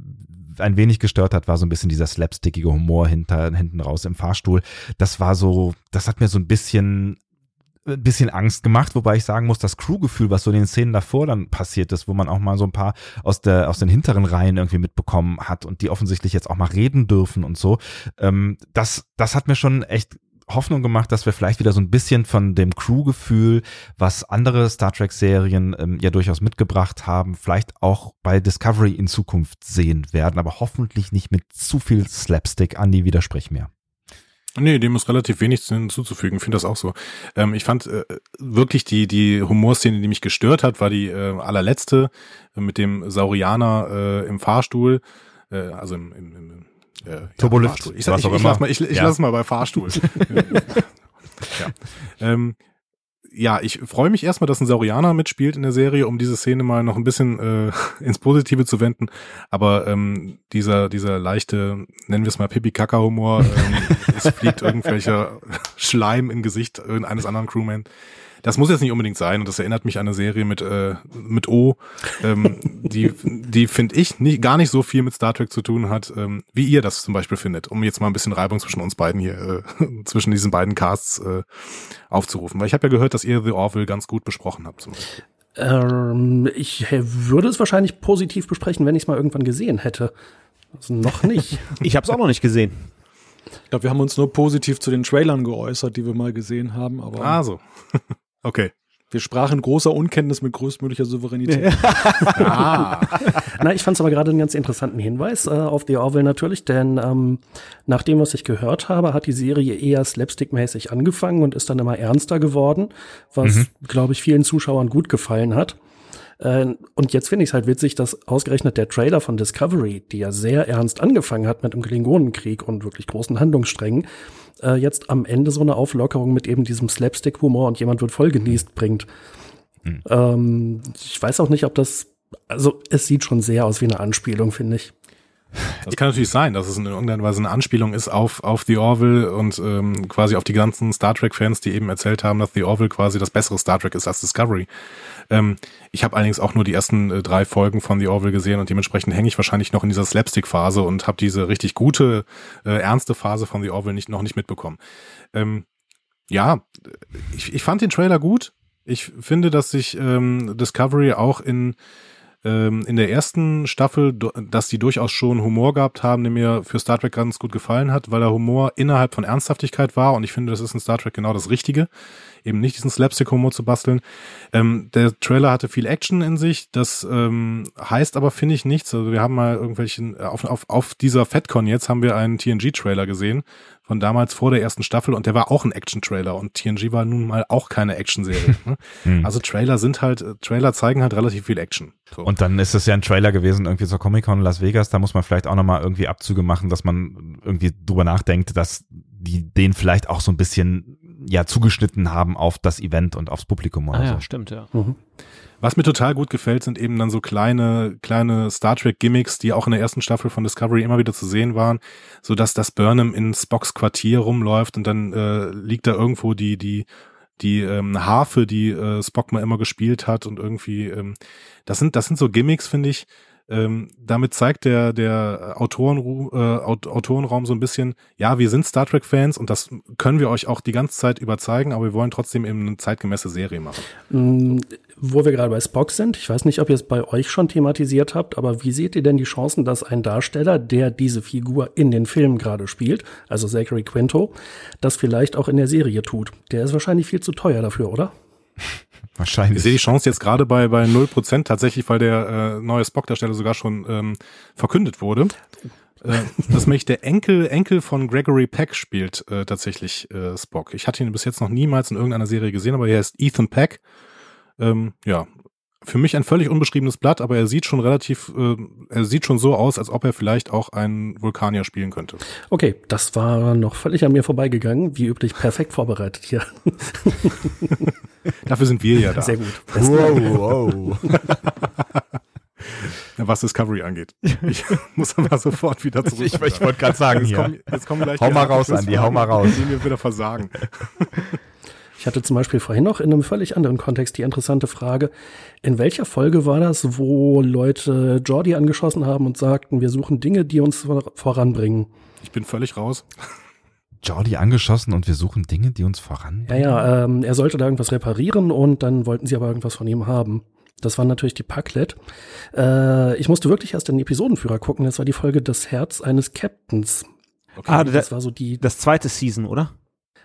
ein wenig gestört hat, war so ein bisschen dieser slapstickige Humor hinter, hinten raus im Fahrstuhl. Das war so, das hat mir so ein bisschen ein bisschen Angst gemacht, wobei ich sagen muss, das Crewgefühl, was so in den Szenen davor dann passiert ist, wo man auch mal so ein paar aus der aus den hinteren Reihen irgendwie mitbekommen hat und die offensichtlich jetzt auch mal reden dürfen und so, ähm, das das hat mir schon echt Hoffnung gemacht, dass wir vielleicht wieder so ein bisschen von dem Crew-Gefühl, was andere Star Trek-Serien ähm, ja durchaus mitgebracht haben, vielleicht auch bei Discovery in Zukunft sehen werden, aber hoffentlich nicht mit zu viel Slapstick. Andi, widersprich mir. Nee, dem ist relativ wenig hinzuzufügen. Ich finde das auch so. Ähm, ich fand äh, wirklich die, die Humorszene, die mich gestört hat, war die äh, allerletzte äh, mit dem Saurianer äh, im Fahrstuhl. Äh, also im, im, im äh, Turbolift. Ja, ich, ich, ich, lass mal, ich, ich ja. lass mal bei Fahrstuhl. ja. Ähm, ja, ich freue mich erstmal, dass ein Saurianer mitspielt in der Serie, um diese Szene mal noch ein bisschen äh, ins Positive zu wenden. Aber ähm, dieser, dieser leichte, nennen wir es mal Pipi-Kaka-Humor, ähm, es fliegt irgendwelcher Schleim im Gesicht eines anderen Crewman. Das muss jetzt nicht unbedingt sein und das erinnert mich an eine Serie mit, äh, mit O, ähm, die, die finde ich nicht, gar nicht so viel mit Star Trek zu tun hat, ähm, wie ihr das zum Beispiel findet, um jetzt mal ein bisschen Reibung zwischen uns beiden hier, äh, zwischen diesen beiden Casts äh, aufzurufen. Weil ich habe ja gehört, dass ihr The Orville ganz gut besprochen habt zum Beispiel. Ähm, ich würde es wahrscheinlich positiv besprechen, wenn ich es mal irgendwann gesehen hätte. Also noch nicht. ich habe es auch noch nicht gesehen. Ich glaube, wir haben uns nur positiv zu den Trailern geäußert, die wir mal gesehen haben. Aber ah, so. Okay. Wir sprachen großer Unkenntnis mit größtmöglicher Souveränität. ah. Na, ich fand es aber gerade einen ganz interessanten Hinweis äh, auf The Orville natürlich, denn ähm, nach dem, was ich gehört habe, hat die Serie eher slapstick-mäßig angefangen und ist dann immer ernster geworden, was, mhm. glaube ich, vielen Zuschauern gut gefallen hat. Äh, und jetzt finde ich es halt witzig, dass ausgerechnet der Trailer von Discovery, die ja sehr ernst angefangen hat mit dem Klingonenkrieg und wirklich großen Handlungssträngen, äh, jetzt am Ende so eine Auflockerung mit eben diesem Slapstick-Humor und jemand wird voll genießt bringt. Mhm. Ähm, ich weiß auch nicht, ob das, also es sieht schon sehr aus wie eine Anspielung, finde ich. Das kann natürlich sein, dass es in irgendeiner Weise eine Anspielung ist auf, auf The Orville und ähm, quasi auf die ganzen Star Trek-Fans, die eben erzählt haben, dass The Orville quasi das bessere Star Trek ist als Discovery. Ähm, ich habe allerdings auch nur die ersten äh, drei Folgen von The Orville gesehen und dementsprechend hänge ich wahrscheinlich noch in dieser Slapstick-Phase und habe diese richtig gute, äh, ernste Phase von The Orville nicht, noch nicht mitbekommen. Ähm, ja, ich, ich fand den Trailer gut. Ich finde, dass sich ähm, Discovery auch in ähm, in der ersten Staffel, dass die durchaus schon Humor gehabt haben, der mir für Star Trek ganz gut gefallen hat, weil der Humor innerhalb von Ernsthaftigkeit war und ich finde, das ist in Star Trek genau das Richtige, eben nicht diesen Slapstick-Humor zu basteln. Ähm, der Trailer hatte viel Action in sich, das ähm, heißt aber, finde ich, nichts. Also wir haben mal irgendwelchen, auf, auf, auf dieser FedCon jetzt haben wir einen TNG-Trailer gesehen, von damals vor der ersten Staffel und der war auch ein Action-Trailer und TNG war nun mal auch keine Action-Serie. Ne? hm. Also Trailer sind halt, Trailer zeigen halt relativ viel Action. So. Und dann ist es ja ein Trailer gewesen irgendwie zur Comic-Con Las Vegas, da muss man vielleicht auch nochmal irgendwie Abzüge machen, dass man irgendwie drüber nachdenkt, dass die den vielleicht auch so ein bisschen ja zugeschnitten haben auf das Event und aufs Publikum oder ah, so. Ja, stimmt, ja. Mhm. Was mir total gut gefällt, sind eben dann so kleine, kleine Star Trek Gimmicks, die auch in der ersten Staffel von Discovery immer wieder zu sehen waren, so dass das Burnham in Spocks Quartier rumläuft und dann äh, liegt da irgendwo die, die, die ähm, Harfe, die äh, Spock mal immer gespielt hat und irgendwie, ähm, das sind, das sind so Gimmicks, finde ich, ähm, damit zeigt der, der Autoren, äh, Autorenraum so ein bisschen, ja, wir sind Star Trek-Fans und das können wir euch auch die ganze Zeit überzeigen, aber wir wollen trotzdem eben eine zeitgemäße Serie machen. Wo wir gerade bei Spock sind, ich weiß nicht, ob ihr es bei euch schon thematisiert habt, aber wie seht ihr denn die Chancen, dass ein Darsteller, der diese Figur in den Filmen gerade spielt, also Zachary Quinto, das vielleicht auch in der Serie tut? Der ist wahrscheinlich viel zu teuer dafür, oder? Wahrscheinlich. Ich sehe die Chance jetzt gerade bei, bei 0% tatsächlich, weil der äh, neue Spock-Darsteller sogar schon ähm, verkündet wurde. Äh, dass nämlich der Enkel, Enkel von Gregory Peck spielt äh, tatsächlich äh, Spock. Ich hatte ihn bis jetzt noch niemals in irgendeiner Serie gesehen, aber er ist Ethan Peck. Ähm, ja, für mich ein völlig unbeschriebenes Blatt, aber er sieht schon relativ, äh, er sieht schon so aus, als ob er vielleicht auch einen Vulkanier spielen könnte. Okay, das war noch völlig an mir vorbeigegangen, wie üblich perfekt vorbereitet hier. Dafür sind wir ja da. Sehr gut. Wow, wow. was Discovery angeht. Ich muss aber sofort wieder zurück. Ich, ich wollte gerade sagen, jetzt, kommen, jetzt kommen gleich hau mal raus, Andi, hau mal raus. Die mir wieder versagen. Ich hatte zum Beispiel vorhin noch in einem völlig anderen Kontext die interessante Frage, in welcher Folge war das, wo Leute Jordi angeschossen haben und sagten, wir suchen Dinge, die uns voranbringen? Ich bin völlig raus. Jordi angeschossen und wir suchen Dinge, die uns voranbringen? Ja, ja, ähm, er sollte da irgendwas reparieren und dann wollten sie aber irgendwas von ihm haben. Das war natürlich die Packlet. Äh, ich musste wirklich erst den Episodenführer gucken. Das war die Folge Das Herz eines Captains. Okay, ah, das, das war so die. Das zweite Season, oder?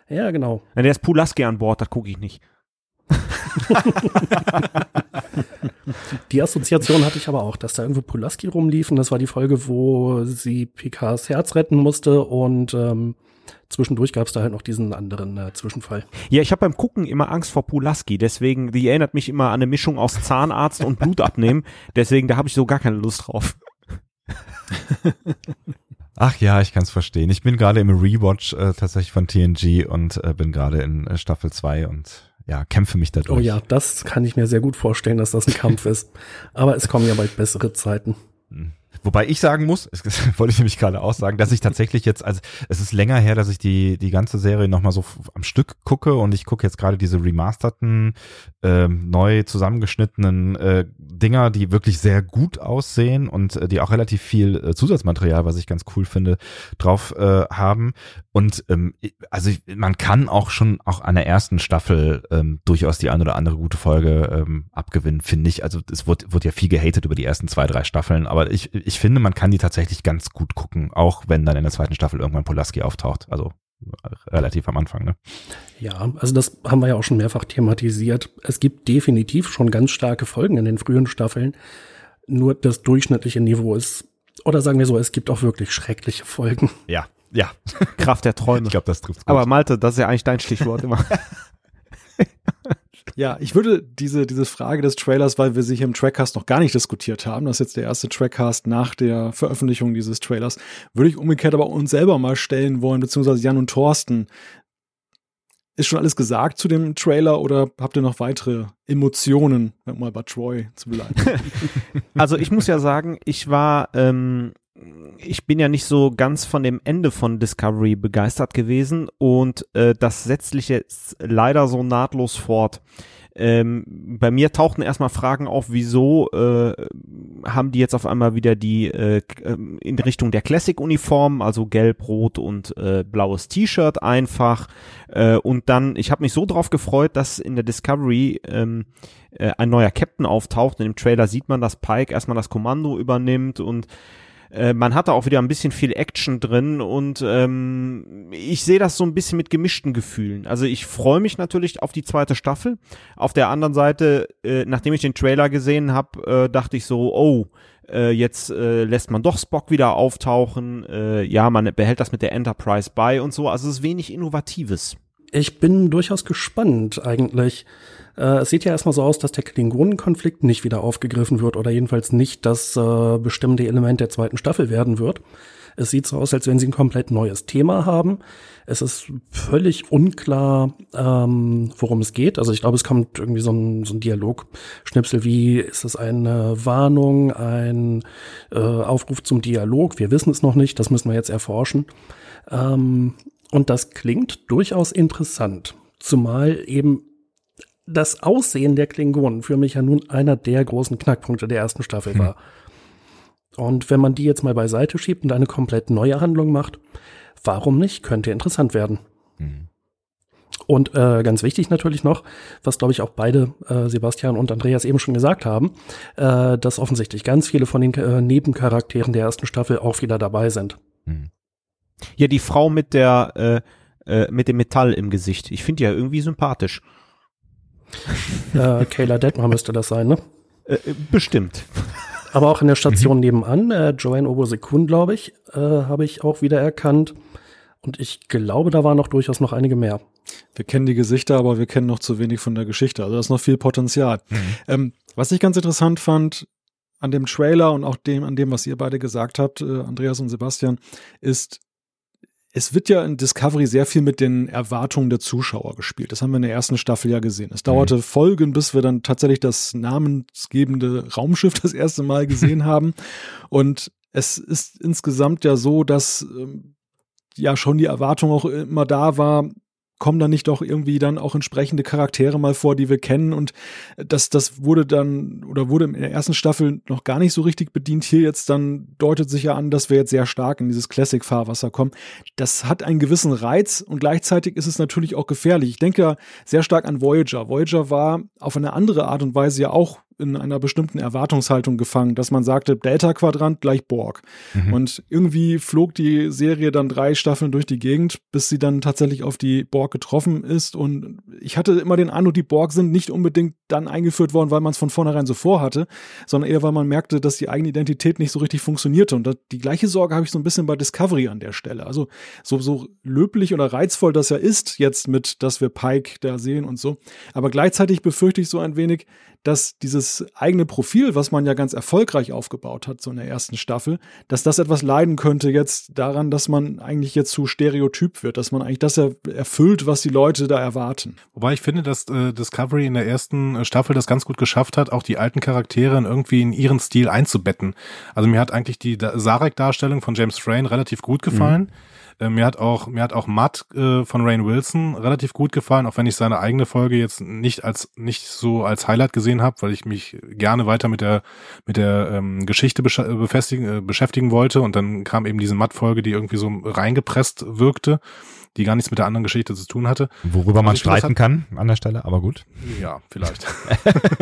Ja, genau. Ja, der ist Pulaski an Bord, das gucke ich nicht. die Assoziation hatte ich aber auch, dass da irgendwo Pulaski rumlief und das war die Folge, wo sie Picards Herz retten musste und ähm, zwischendurch gab es da halt noch diesen anderen äh, Zwischenfall. Ja, ich habe beim Gucken immer Angst vor Pulaski, deswegen, die erinnert mich immer an eine Mischung aus Zahnarzt und Blutabnehmen, deswegen, da habe ich so gar keine Lust drauf. Ach ja, ich kann es verstehen. Ich bin gerade im Rewatch äh, tatsächlich von TNG und äh, bin gerade in äh, Staffel 2 und ja, kämpfe mich dadurch. Oh ja, das kann ich mir sehr gut vorstellen, dass das ein Kampf ist. Aber es kommen ja bald bessere Zeiten. Wobei ich sagen muss, das wollte ich nämlich gerade auch sagen, dass ich tatsächlich jetzt, also es ist länger her, dass ich die, die ganze Serie nochmal so am Stück gucke und ich gucke jetzt gerade diese remasterten, äh, neu zusammengeschnittenen äh, Dinger, die wirklich sehr gut aussehen und äh, die auch relativ viel äh, Zusatzmaterial, was ich ganz cool finde, drauf äh, haben. Und ähm, also man kann auch schon auch an der ersten Staffel ähm, durchaus die eine oder andere gute Folge ähm, abgewinnen, finde ich. Also es wird, wird ja viel gehatet über die ersten zwei, drei Staffeln, aber ich, ich finde, man kann die tatsächlich ganz gut gucken, auch wenn dann in der zweiten Staffel irgendwann Polaski auftaucht. Also relativ am Anfang, ne? Ja, also das haben wir ja auch schon mehrfach thematisiert. Es gibt definitiv schon ganz starke Folgen in den frühen Staffeln. Nur das durchschnittliche Niveau ist, oder sagen wir so, es gibt auch wirklich schreckliche Folgen. Ja, ja. Kraft der Träume. Ich glaube, das trifft gut. Aber Malte, das ist ja eigentlich dein Stichwort immer. Ja, ich würde diese, diese Frage des Trailers, weil wir sie hier im Trackcast noch gar nicht diskutiert haben, das ist jetzt der erste Trackcast nach der Veröffentlichung dieses Trailers, würde ich umgekehrt aber uns selber mal stellen wollen, beziehungsweise Jan und Thorsten. Ist schon alles gesagt zu dem Trailer oder habt ihr noch weitere Emotionen, um mal bei Troy zu bleiben? also ich muss ja sagen, ich war ähm, ich bin ja nicht so ganz von dem Ende von Discovery begeistert gewesen und äh, das setzt sich jetzt leider so nahtlos fort. Ähm, bei mir tauchten erstmal Fragen auf, wieso äh, haben die jetzt auf einmal wieder die äh, ähm, in Richtung der Classic-Uniform, also gelb, rot und äh, blaues T-Shirt einfach. Äh, und dann, ich habe mich so drauf gefreut, dass in der Discovery ähm, äh, ein neuer Captain auftaucht. In dem Trailer sieht man, dass Pike erstmal das Kommando übernimmt und äh, man hatte auch wieder ein bisschen viel Action drin und ähm, ich sehe das so ein bisschen mit gemischten Gefühlen. Also ich freue mich natürlich auf die zweite Staffel. Auf der anderen Seite, äh, nachdem ich den Trailer gesehen habe, äh, dachte ich so, oh, äh, jetzt äh, lässt man doch Spock wieder auftauchen. Äh, ja, man behält das mit der Enterprise bei und so. Also es ist wenig Innovatives. Ich bin durchaus gespannt eigentlich. Äh, es sieht ja erstmal so aus, dass der Klingonenkonflikt nicht wieder aufgegriffen wird oder jedenfalls nicht das äh, bestimmte Element der zweiten Staffel werden wird. Es sieht so aus, als wenn sie ein komplett neues Thema haben. Es ist völlig unklar, ähm, worum es geht. Also ich glaube, es kommt irgendwie so ein, so ein Dialogschnipsel wie, ist es eine Warnung, ein äh, Aufruf zum Dialog? Wir wissen es noch nicht, das müssen wir jetzt erforschen. Ähm, und das klingt durchaus interessant. Zumal eben das Aussehen der Klingonen für mich ja nun einer der großen Knackpunkte der ersten Staffel hm. war. Und wenn man die jetzt mal beiseite schiebt und eine komplett neue Handlung macht, warum nicht? Könnte interessant werden. Hm. Und äh, ganz wichtig natürlich noch, was glaube ich auch beide, äh, Sebastian und Andreas eben schon gesagt haben, äh, dass offensichtlich ganz viele von den äh, Nebencharakteren der ersten Staffel auch wieder dabei sind. Hm. Ja, die Frau mit der äh, äh, mit dem Metall im Gesicht. Ich finde die ja irgendwie sympathisch. Äh, Kayla Detmar müsste das sein, ne? Äh, äh bestimmt. Aber auch in der Station mhm. nebenan, äh, Joanne Obosekun, glaube ich, äh, habe ich auch wieder erkannt. Und ich glaube, da waren noch durchaus noch einige mehr. Wir kennen die Gesichter, aber wir kennen noch zu wenig von der Geschichte. Also da ist noch viel Potenzial. Mhm. Ähm, was ich ganz interessant fand an dem Trailer und auch dem, an dem, was ihr beide gesagt habt, äh, Andreas und Sebastian, ist, es wird ja in Discovery sehr viel mit den Erwartungen der Zuschauer gespielt. Das haben wir in der ersten Staffel ja gesehen. Es dauerte mhm. Folgen, bis wir dann tatsächlich das namensgebende Raumschiff das erste Mal gesehen haben. Und es ist insgesamt ja so, dass ähm, ja schon die Erwartung auch immer da war, kommen da nicht doch irgendwie dann auch entsprechende Charaktere mal vor, die wir kennen und das, das wurde dann oder wurde in der ersten Staffel noch gar nicht so richtig bedient. Hier jetzt dann deutet sich ja an, dass wir jetzt sehr stark in dieses Classic-Fahrwasser kommen. Das hat einen gewissen Reiz und gleichzeitig ist es natürlich auch gefährlich. Ich denke ja sehr stark an Voyager. Voyager war auf eine andere Art und Weise ja auch in einer bestimmten Erwartungshaltung gefangen, dass man sagte, Delta-Quadrant gleich Borg. Mhm. Und irgendwie flog die Serie dann drei Staffeln durch die Gegend, bis sie dann tatsächlich auf die Borg getroffen ist. Und ich hatte immer den Eindruck, die Borg sind nicht unbedingt dann eingeführt worden, weil man es von vornherein so vorhatte, sondern eher, weil man merkte, dass die eigene Identität nicht so richtig funktionierte. Und das, die gleiche Sorge habe ich so ein bisschen bei Discovery an der Stelle. Also so, so löblich oder reizvoll das ja ist, jetzt mit, dass wir Pike da sehen und so. Aber gleichzeitig befürchte ich so ein wenig, dass dieses eigene Profil, was man ja ganz erfolgreich aufgebaut hat, so in der ersten Staffel, dass das etwas leiden könnte jetzt daran, dass man eigentlich jetzt zu stereotyp wird, dass man eigentlich das erfüllt, was die Leute da erwarten. Wobei ich finde, dass äh, Discovery in der ersten äh, Staffel das ganz gut geschafft hat, auch die alten Charaktere in irgendwie in ihren Stil einzubetten. Also mir hat eigentlich die Sarek-Darstellung von James Frain relativ gut gefallen. Mhm. Äh, mir hat auch, mir hat auch Matt äh, von Rain Wilson relativ gut gefallen, auch wenn ich seine eigene Folge jetzt nicht als, nicht so als Highlight gesehen habe, weil ich mich gerne weiter mit der, mit der ähm, Geschichte äh, beschäftigen wollte und dann kam eben diese Matt-Folge, die irgendwie so reingepresst wirkte die gar nichts mit der anderen Geschichte zu tun hatte. Worüber man streiten hat, kann an der Stelle, aber gut. Ja, vielleicht.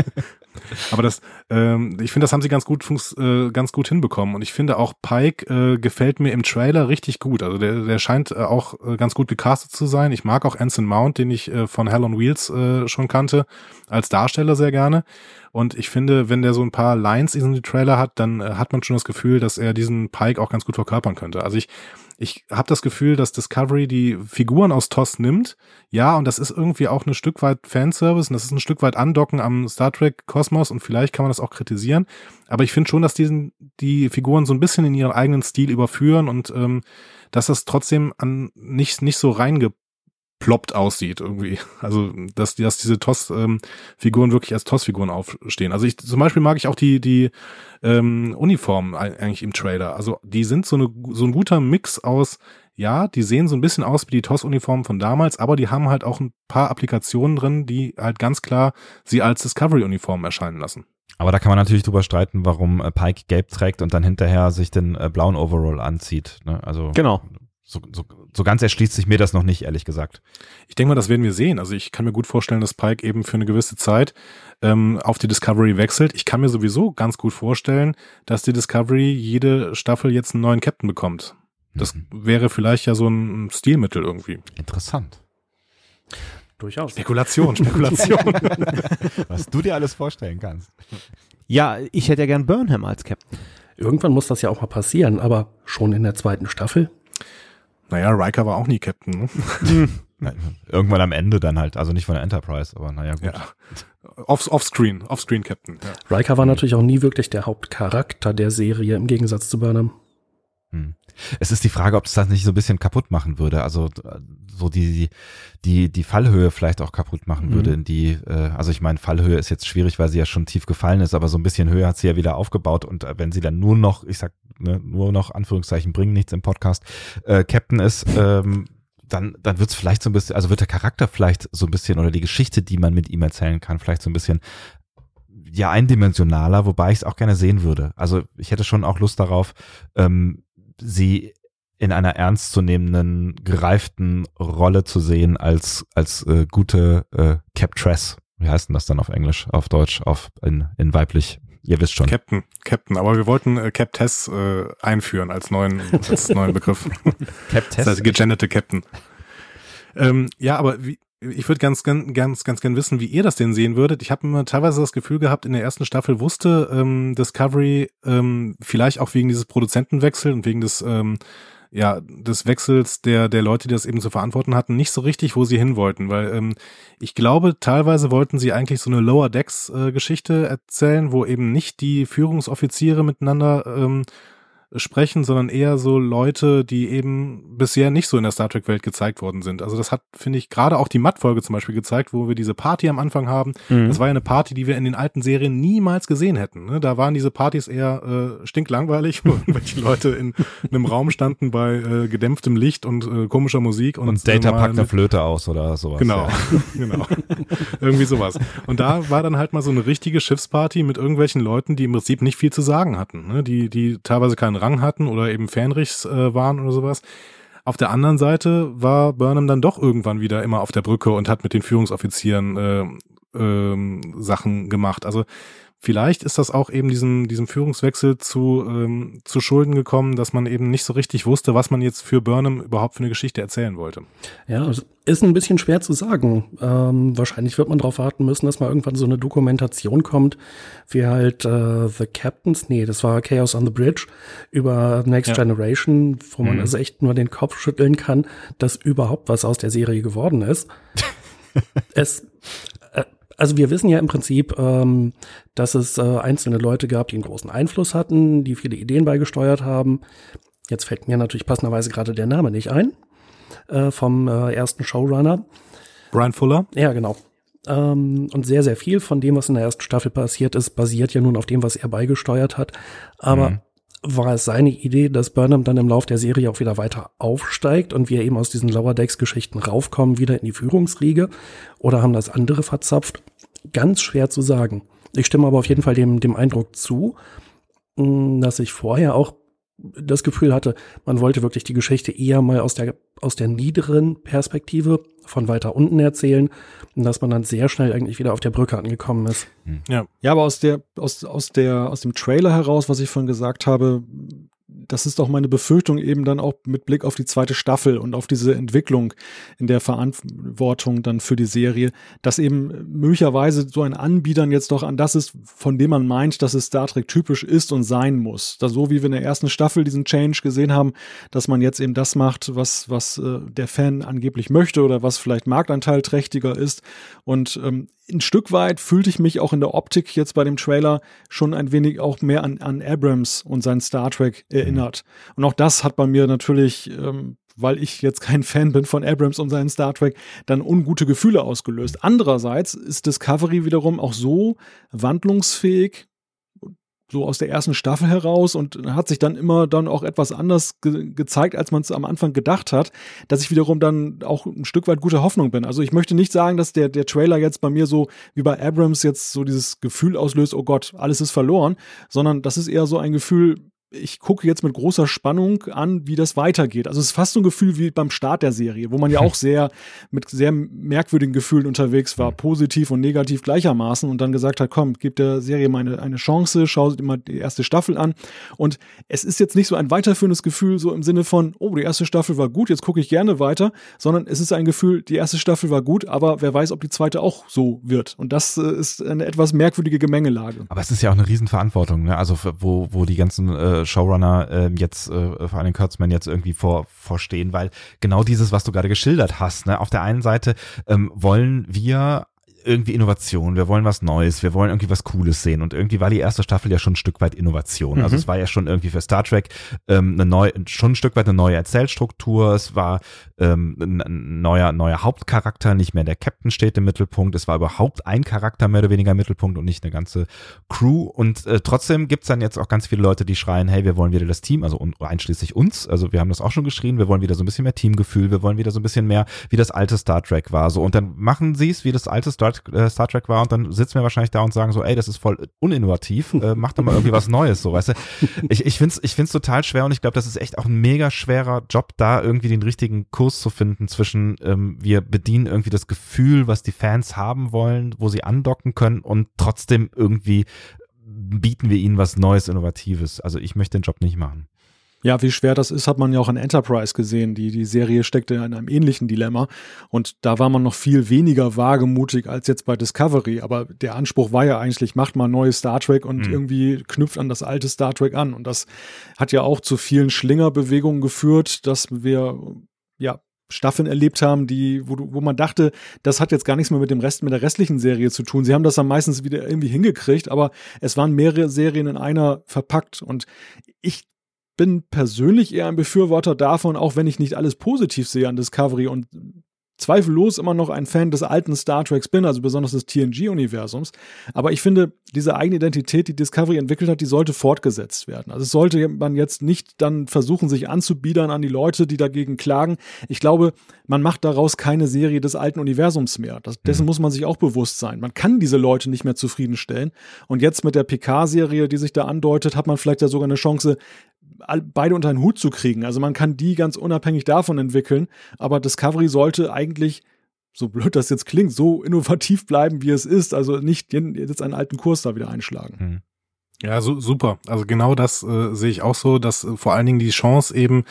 aber das, ähm, ich finde, das haben sie ganz gut, äh, ganz gut hinbekommen. Und ich finde auch Pike äh, gefällt mir im Trailer richtig gut. Also der, der scheint äh, auch äh, ganz gut gecastet zu sein. Ich mag auch Anson Mount, den ich äh, von Hell on Wheels äh, schon kannte, als Darsteller sehr gerne. Und ich finde, wenn der so ein paar Lines in die Trailer hat, dann äh, hat man schon das Gefühl, dass er diesen Pike auch ganz gut verkörpern könnte. Also ich, ich habe das Gefühl, dass Discovery die Figuren aus TOS nimmt. Ja, und das ist irgendwie auch ein Stück weit Fanservice und das ist ein Stück weit Andocken am Star Trek Kosmos und vielleicht kann man das auch kritisieren. Aber ich finde schon, dass diesen, die Figuren so ein bisschen in ihren eigenen Stil überführen und ähm, dass das trotzdem an nicht, nicht so reinge ploppt aussieht irgendwie. Also dass, dass diese TOS-Figuren ähm, wirklich als TOS-Figuren aufstehen. Also ich zum Beispiel mag ich auch die die ähm, Uniformen eigentlich im Trailer. Also die sind so eine so ein guter Mix aus ja, die sehen so ein bisschen aus wie die TOS-Uniformen von damals, aber die haben halt auch ein paar Applikationen drin, die halt ganz klar sie als Discovery-Uniform erscheinen lassen. Aber da kann man natürlich drüber streiten, warum äh, Pike gelb trägt und dann hinterher sich den äh, blauen Overall anzieht. Ne? Also genau so, so, so ganz erschließt sich mir das noch nicht, ehrlich gesagt. Ich denke mal, das werden wir sehen. Also ich kann mir gut vorstellen, dass Pike eben für eine gewisse Zeit ähm, auf die Discovery wechselt. Ich kann mir sowieso ganz gut vorstellen, dass die Discovery jede Staffel jetzt einen neuen Captain bekommt. Das mhm. wäre vielleicht ja so ein Stilmittel irgendwie. Interessant. Durchaus. Spekulation, Spekulation. Was du dir alles vorstellen kannst. Ja, ich hätte ja gern Burnham als Captain. Irgendwann muss das ja auch mal passieren, aber schon in der zweiten Staffel naja, Riker war auch nie Captain. Ne? Irgendwann am Ende dann halt, also nicht von der Enterprise, aber naja, gut. Ja. Off, offscreen, offscreen Captain. Ja. Riker war natürlich auch nie wirklich der Hauptcharakter der Serie im Gegensatz zu Burnham. Hm. Es ist die Frage, ob es das nicht so ein bisschen kaputt machen würde. Also so die die die Fallhöhe vielleicht auch kaputt machen mhm. würde. In die äh, also ich meine Fallhöhe ist jetzt schwierig, weil sie ja schon tief gefallen ist, aber so ein bisschen Höhe hat sie ja wieder aufgebaut und äh, wenn sie dann nur noch, ich sag ne, nur noch Anführungszeichen bringen nichts im Podcast, äh, Captain ist. Ähm, dann, dann wird es vielleicht so ein bisschen, also wird der Charakter vielleicht so ein bisschen oder die Geschichte, die man mit ihm erzählen kann, vielleicht so ein bisschen ja eindimensionaler, wobei ich es auch gerne sehen würde. Also ich hätte schon auch Lust darauf, ähm, sie in einer ernstzunehmenden, gereiften Rolle zu sehen als, als äh, gute äh, Captress. Wie heißt denn das dann auf Englisch, auf Deutsch, auf in, in weiblich? Ihr wisst schon. Captain, Captain, aber wir wollten äh, Captess äh, einführen als neuen, als neuen Begriff. Captess? Das heißt gegenderte Captain. Ähm, ja, aber wie, ich würde ganz, ganz, ganz, ganz gern wissen, wie ihr das denn sehen würdet. Ich habe immer teilweise das Gefühl gehabt, in der ersten Staffel wusste ähm, Discovery ähm, vielleicht auch wegen dieses Produzentenwechsel und wegen des ähm, ja, des Wechsels der, der Leute, die das eben zu verantworten hatten, nicht so richtig, wo sie hin wollten, weil ähm, ich glaube, teilweise wollten sie eigentlich so eine Lower Decks äh, Geschichte erzählen, wo eben nicht die Führungsoffiziere miteinander ähm, sprechen, sondern eher so Leute, die eben bisher nicht so in der Star Trek Welt gezeigt worden sind. Also das hat, finde ich, gerade auch die Matt-Folge zum Beispiel gezeigt, wo wir diese Party am Anfang haben. Mhm. Das war ja eine Party, die wir in den alten Serien niemals gesehen hätten. Ne? Da waren diese Partys eher äh, stinklangweilig, wo irgendwelche Leute in einem Raum standen bei äh, gedämpftem Licht und äh, komischer Musik. Und, und Data packt eine Flöte aus oder sowas. Genau, ja. genau. Irgendwie sowas. Und da war dann halt mal so eine richtige Schiffsparty mit irgendwelchen Leuten, die im Prinzip nicht viel zu sagen hatten. Ne? Die, die teilweise keinen Rang hatten oder eben Fähnrichs äh, waren oder sowas. Auf der anderen Seite war Burnham dann doch irgendwann wieder immer auf der Brücke und hat mit den Führungsoffizieren äh, ähm, Sachen gemacht. Also Vielleicht ist das auch eben diesem, diesem Führungswechsel zu, ähm, zu Schulden gekommen, dass man eben nicht so richtig wusste, was man jetzt für Burnham überhaupt für eine Geschichte erzählen wollte. Ja, ist ein bisschen schwer zu sagen. Ähm, wahrscheinlich wird man darauf warten müssen, dass mal irgendwann so eine Dokumentation kommt, wie halt äh, The Captains, nee, das war Chaos on the Bridge, über Next ja. Generation, wo man mhm. also echt nur den Kopf schütteln kann, dass überhaupt was aus der Serie geworden ist. es also wir wissen ja im Prinzip, ähm, dass es äh, einzelne Leute gab, die einen großen Einfluss hatten, die viele Ideen beigesteuert haben. Jetzt fällt mir natürlich passenderweise gerade der Name nicht ein äh, vom äh, ersten Showrunner. Brian Fuller? Ja, genau. Ähm, und sehr, sehr viel von dem, was in der ersten Staffel passiert ist, basiert ja nun auf dem, was er beigesteuert hat. Aber mhm war es seine Idee, dass Burnham dann im Lauf der Serie auch wieder weiter aufsteigt und wir eben aus diesen Lower Decks Geschichten raufkommen, wieder in die Führungsriege? Oder haben das andere verzapft? Ganz schwer zu sagen. Ich stimme aber auf jeden Fall dem, dem Eindruck zu, dass ich vorher auch das Gefühl hatte, man wollte wirklich die Geschichte eher mal aus der, aus der niederen Perspektive von weiter unten erzählen und dass man dann sehr schnell eigentlich wieder auf der Brücke angekommen ist. Hm. Ja, ja aber aus der, aus, aus der, aus dem Trailer heraus, was ich vorhin gesagt habe, das ist auch meine Befürchtung eben dann auch mit Blick auf die zweite Staffel und auf diese Entwicklung in der Verantwortung dann für die Serie, dass eben möglicherweise so ein Anbietern jetzt doch an das ist, von dem man meint, dass es Star Trek typisch ist und sein muss. Da so wie wir in der ersten Staffel diesen Change gesehen haben, dass man jetzt eben das macht, was, was äh, der Fan angeblich möchte oder was vielleicht marktanteilträchtiger ist. Und ähm, ein Stück weit fühlte ich mich auch in der Optik jetzt bei dem Trailer schon ein wenig auch mehr an, an Abrams und sein Star Trek erinnert. Und auch das hat bei mir natürlich, ähm, weil ich jetzt kein Fan bin von Abrams und seinen Star Trek, dann ungute Gefühle ausgelöst. Andererseits ist Discovery wiederum auch so wandlungsfähig so aus der ersten Staffel heraus und hat sich dann immer dann auch etwas anders ge gezeigt, als man es am Anfang gedacht hat, dass ich wiederum dann auch ein Stück weit gute Hoffnung bin. Also ich möchte nicht sagen, dass der, der Trailer jetzt bei mir so wie bei Abrams jetzt so dieses Gefühl auslöst, oh Gott, alles ist verloren, sondern das ist eher so ein Gefühl, ich gucke jetzt mit großer Spannung an, wie das weitergeht. Also es ist fast so ein Gefühl wie beim Start der Serie, wo man ja auch sehr mit sehr merkwürdigen Gefühlen unterwegs war, positiv und negativ gleichermaßen und dann gesagt hat, komm, gib der Serie mal eine, eine Chance, schau dir mal die erste Staffel an. Und es ist jetzt nicht so ein weiterführendes Gefühl, so im Sinne von, oh, die erste Staffel war gut, jetzt gucke ich gerne weiter, sondern es ist ein Gefühl, die erste Staffel war gut, aber wer weiß, ob die zweite auch so wird. Und das äh, ist eine etwas merkwürdige Gemengelage. Aber es ist ja auch eine Riesenverantwortung, ne? Also wo, wo die ganzen äh, Showrunner äh, jetzt, äh, vor allem Kurtzman jetzt irgendwie vor, vorstehen, weil genau dieses, was du gerade geschildert hast, ne, auf der einen Seite ähm, wollen wir irgendwie Innovation, wir wollen was Neues, wir wollen irgendwie was Cooles sehen. Und irgendwie war die erste Staffel ja schon ein Stück weit Innovation. Also mhm. Also es war ja schon irgendwie für Star Trek ähm, eine neue, schon ein Stück weit eine neue Erzählstruktur. Es war ähm, ein neuer, neuer Hauptcharakter, nicht mehr der Captain steht im Mittelpunkt. Es war überhaupt ein Charakter mehr oder weniger im Mittelpunkt und nicht eine ganze Crew. Und äh, trotzdem gibt's dann jetzt auch ganz viele Leute, die schreien, hey, wir wollen wieder das Team, also einschließlich uns. Also wir haben das auch schon geschrien, wir wollen wieder so ein bisschen mehr Teamgefühl, wir wollen wieder so ein bisschen mehr, wie das alte Star Trek war. So, und dann machen sie es, wie das alte Star Star, äh, Star Trek war und dann sitzen wir wahrscheinlich da und sagen so, ey, das ist voll uninnovativ, äh, mach doch mal irgendwie was Neues, so, weißt du. Ich, ich finde es ich find's total schwer und ich glaube, das ist echt auch ein mega schwerer Job, da irgendwie den richtigen Kurs zu finden zwischen, ähm, wir bedienen irgendwie das Gefühl, was die Fans haben wollen, wo sie andocken können und trotzdem irgendwie bieten wir ihnen was Neues, Innovatives. Also ich möchte den Job nicht machen. Ja, wie schwer das ist, hat man ja auch in Enterprise gesehen. Die, die Serie steckte in einem ähnlichen Dilemma. Und da war man noch viel weniger wagemutig als jetzt bei Discovery. Aber der Anspruch war ja eigentlich, macht mal neues Star Trek und mhm. irgendwie knüpft an das alte Star Trek an. Und das hat ja auch zu vielen Schlingerbewegungen geführt, dass wir, ja, Staffeln erlebt haben, die, wo, wo man dachte, das hat jetzt gar nichts mehr mit dem Rest, mit der restlichen Serie zu tun. Sie haben das dann meistens wieder irgendwie hingekriegt, aber es waren mehrere Serien in einer verpackt. Und ich bin persönlich eher ein Befürworter davon, auch wenn ich nicht alles positiv sehe an Discovery und zweifellos immer noch ein Fan des alten Star Treks bin, also besonders des TNG-Universums. Aber ich finde, diese eigene Identität, die Discovery entwickelt hat, die sollte fortgesetzt werden. Also sollte man jetzt nicht dann versuchen, sich anzubiedern an die Leute, die dagegen klagen. Ich glaube, man macht daraus keine Serie des alten Universums mehr. Das, dessen mhm. muss man sich auch bewusst sein. Man kann diese Leute nicht mehr zufriedenstellen. Und jetzt mit der PK-Serie, die sich da andeutet, hat man vielleicht ja sogar eine Chance, beide unter einen Hut zu kriegen. Also man kann die ganz unabhängig davon entwickeln, aber Discovery sollte eigentlich so blöd das jetzt klingt, so innovativ bleiben, wie es ist. Also nicht jetzt einen alten Kurs da wieder einschlagen. Ja, su super. Also genau das äh, sehe ich auch so, dass äh, vor allen Dingen die Chance eben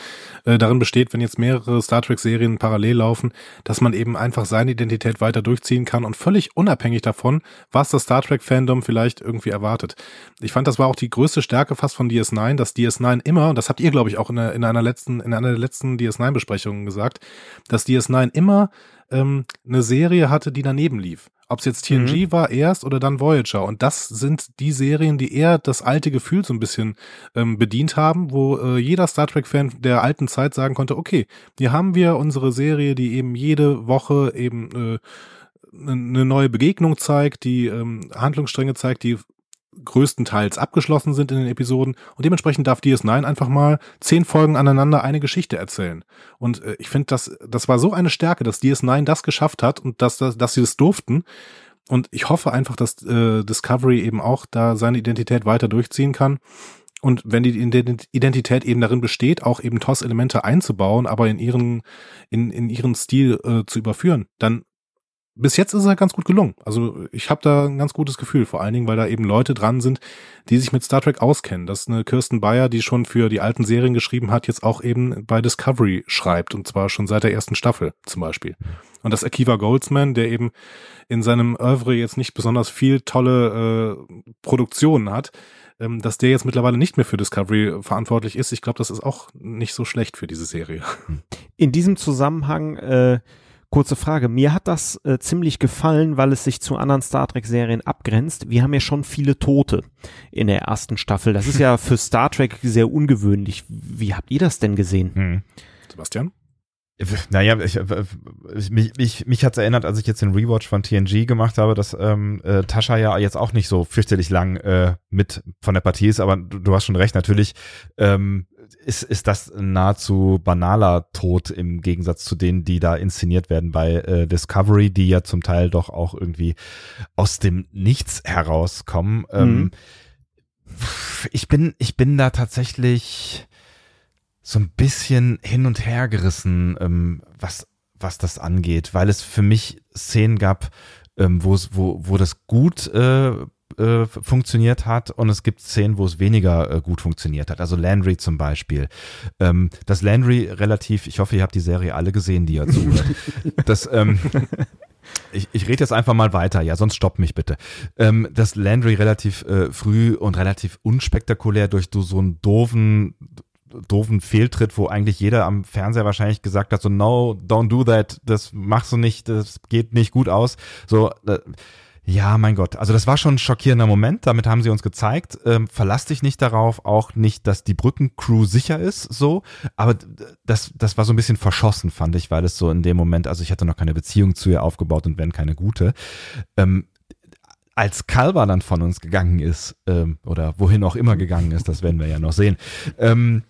äh, darin besteht, wenn jetzt mehrere Star Trek-Serien parallel laufen, dass man eben einfach seine Identität weiter durchziehen kann und völlig unabhängig davon, was das Star Trek-Fandom vielleicht irgendwie erwartet. Ich fand, das war auch die größte Stärke fast von DS9, dass DS9 immer, und das habt ihr, glaube ich, auch in, in einer letzten, in einer der letzten DS9-Besprechungen gesagt, dass DS9 immer ähm, eine Serie hatte, die daneben lief. Ob es jetzt TNG mhm. war erst oder dann Voyager. Und das sind die Serien, die eher das alte Gefühl so ein bisschen ähm, bedient haben, wo äh, jeder Star Trek-Fan der alten Zeit sagen konnte, okay, hier haben wir unsere Serie, die eben jede Woche eben äh, eine neue Begegnung zeigt, die ähm, Handlungsstränge zeigt, die größtenteils abgeschlossen sind in den Episoden und dementsprechend darf DS9 einfach mal zehn Folgen aneinander eine Geschichte erzählen. Und äh, ich finde, das, das war so eine Stärke, dass DS9 das geschafft hat und dass, dass, dass sie das durften. Und ich hoffe einfach, dass äh, Discovery eben auch da seine Identität weiter durchziehen kann. Und wenn die Identität eben darin besteht, auch eben TOS-Elemente einzubauen, aber in ihren, in, in ihren Stil äh, zu überführen, dann bis jetzt ist es halt ganz gut gelungen. Also ich habe da ein ganz gutes Gefühl, vor allen Dingen, weil da eben Leute dran sind, die sich mit Star Trek auskennen. Das ist eine Kirsten Bayer, die schon für die alten Serien geschrieben hat, jetzt auch eben bei Discovery schreibt und zwar schon seit der ersten Staffel zum Beispiel. Und das Akiva Goldsman, der eben in seinem Oeuvre jetzt nicht besonders viel tolle äh, Produktionen hat, ähm, dass der jetzt mittlerweile nicht mehr für Discovery verantwortlich ist. Ich glaube, das ist auch nicht so schlecht für diese Serie. In diesem Zusammenhang äh Kurze Frage. Mir hat das äh, ziemlich gefallen, weil es sich zu anderen Star Trek-Serien abgrenzt. Wir haben ja schon viele Tote in der ersten Staffel. Das ist ja für Star Trek sehr ungewöhnlich. Wie habt ihr das denn gesehen? Hm. Sebastian? Naja, ich, mich, mich, mich hat es erinnert, als ich jetzt den Rewatch von TNG gemacht habe, dass ähm, äh, Tascha ja jetzt auch nicht so fürchterlich lang äh, mit von der Partie ist, aber du, du hast schon recht, natürlich ähm, ist, ist das nahezu banaler Tod im Gegensatz zu denen, die da inszeniert werden bei äh, Discovery, die ja zum Teil doch auch irgendwie aus dem Nichts herauskommen. Ähm, mhm. ich bin, ich bin da tatsächlich so ein bisschen hin und her gerissen, ähm, was, was das angeht, weil es für mich Szenen gab, ähm, wo, wo das gut äh, äh, funktioniert hat und es gibt Szenen, wo es weniger äh, gut funktioniert hat. Also Landry zum Beispiel. Ähm, dass Landry relativ, ich hoffe, ihr habt die Serie alle gesehen, die ihr zuhört. das, ähm, ich, ich rede jetzt einfach mal weiter, ja, sonst stopp mich bitte. Ähm, dass Landry relativ äh, früh und relativ unspektakulär durch so einen doofen doofen Fehltritt, wo eigentlich jeder am Fernseher wahrscheinlich gesagt hat, so no, don't do that, das machst du nicht, das geht nicht gut aus. So, äh, ja, mein Gott. Also das war schon ein schockierender Moment. Damit haben sie uns gezeigt. Ähm, verlass dich nicht darauf, auch nicht, dass die Brückencrew sicher ist, so. Aber das, das war so ein bisschen verschossen, fand ich, weil es so in dem Moment, also ich hatte noch keine Beziehung zu ihr aufgebaut und wenn keine gute. Ähm, als Kalber dann von uns gegangen ist, ähm, oder wohin auch immer gegangen ist, das werden wir ja noch sehen, ähm,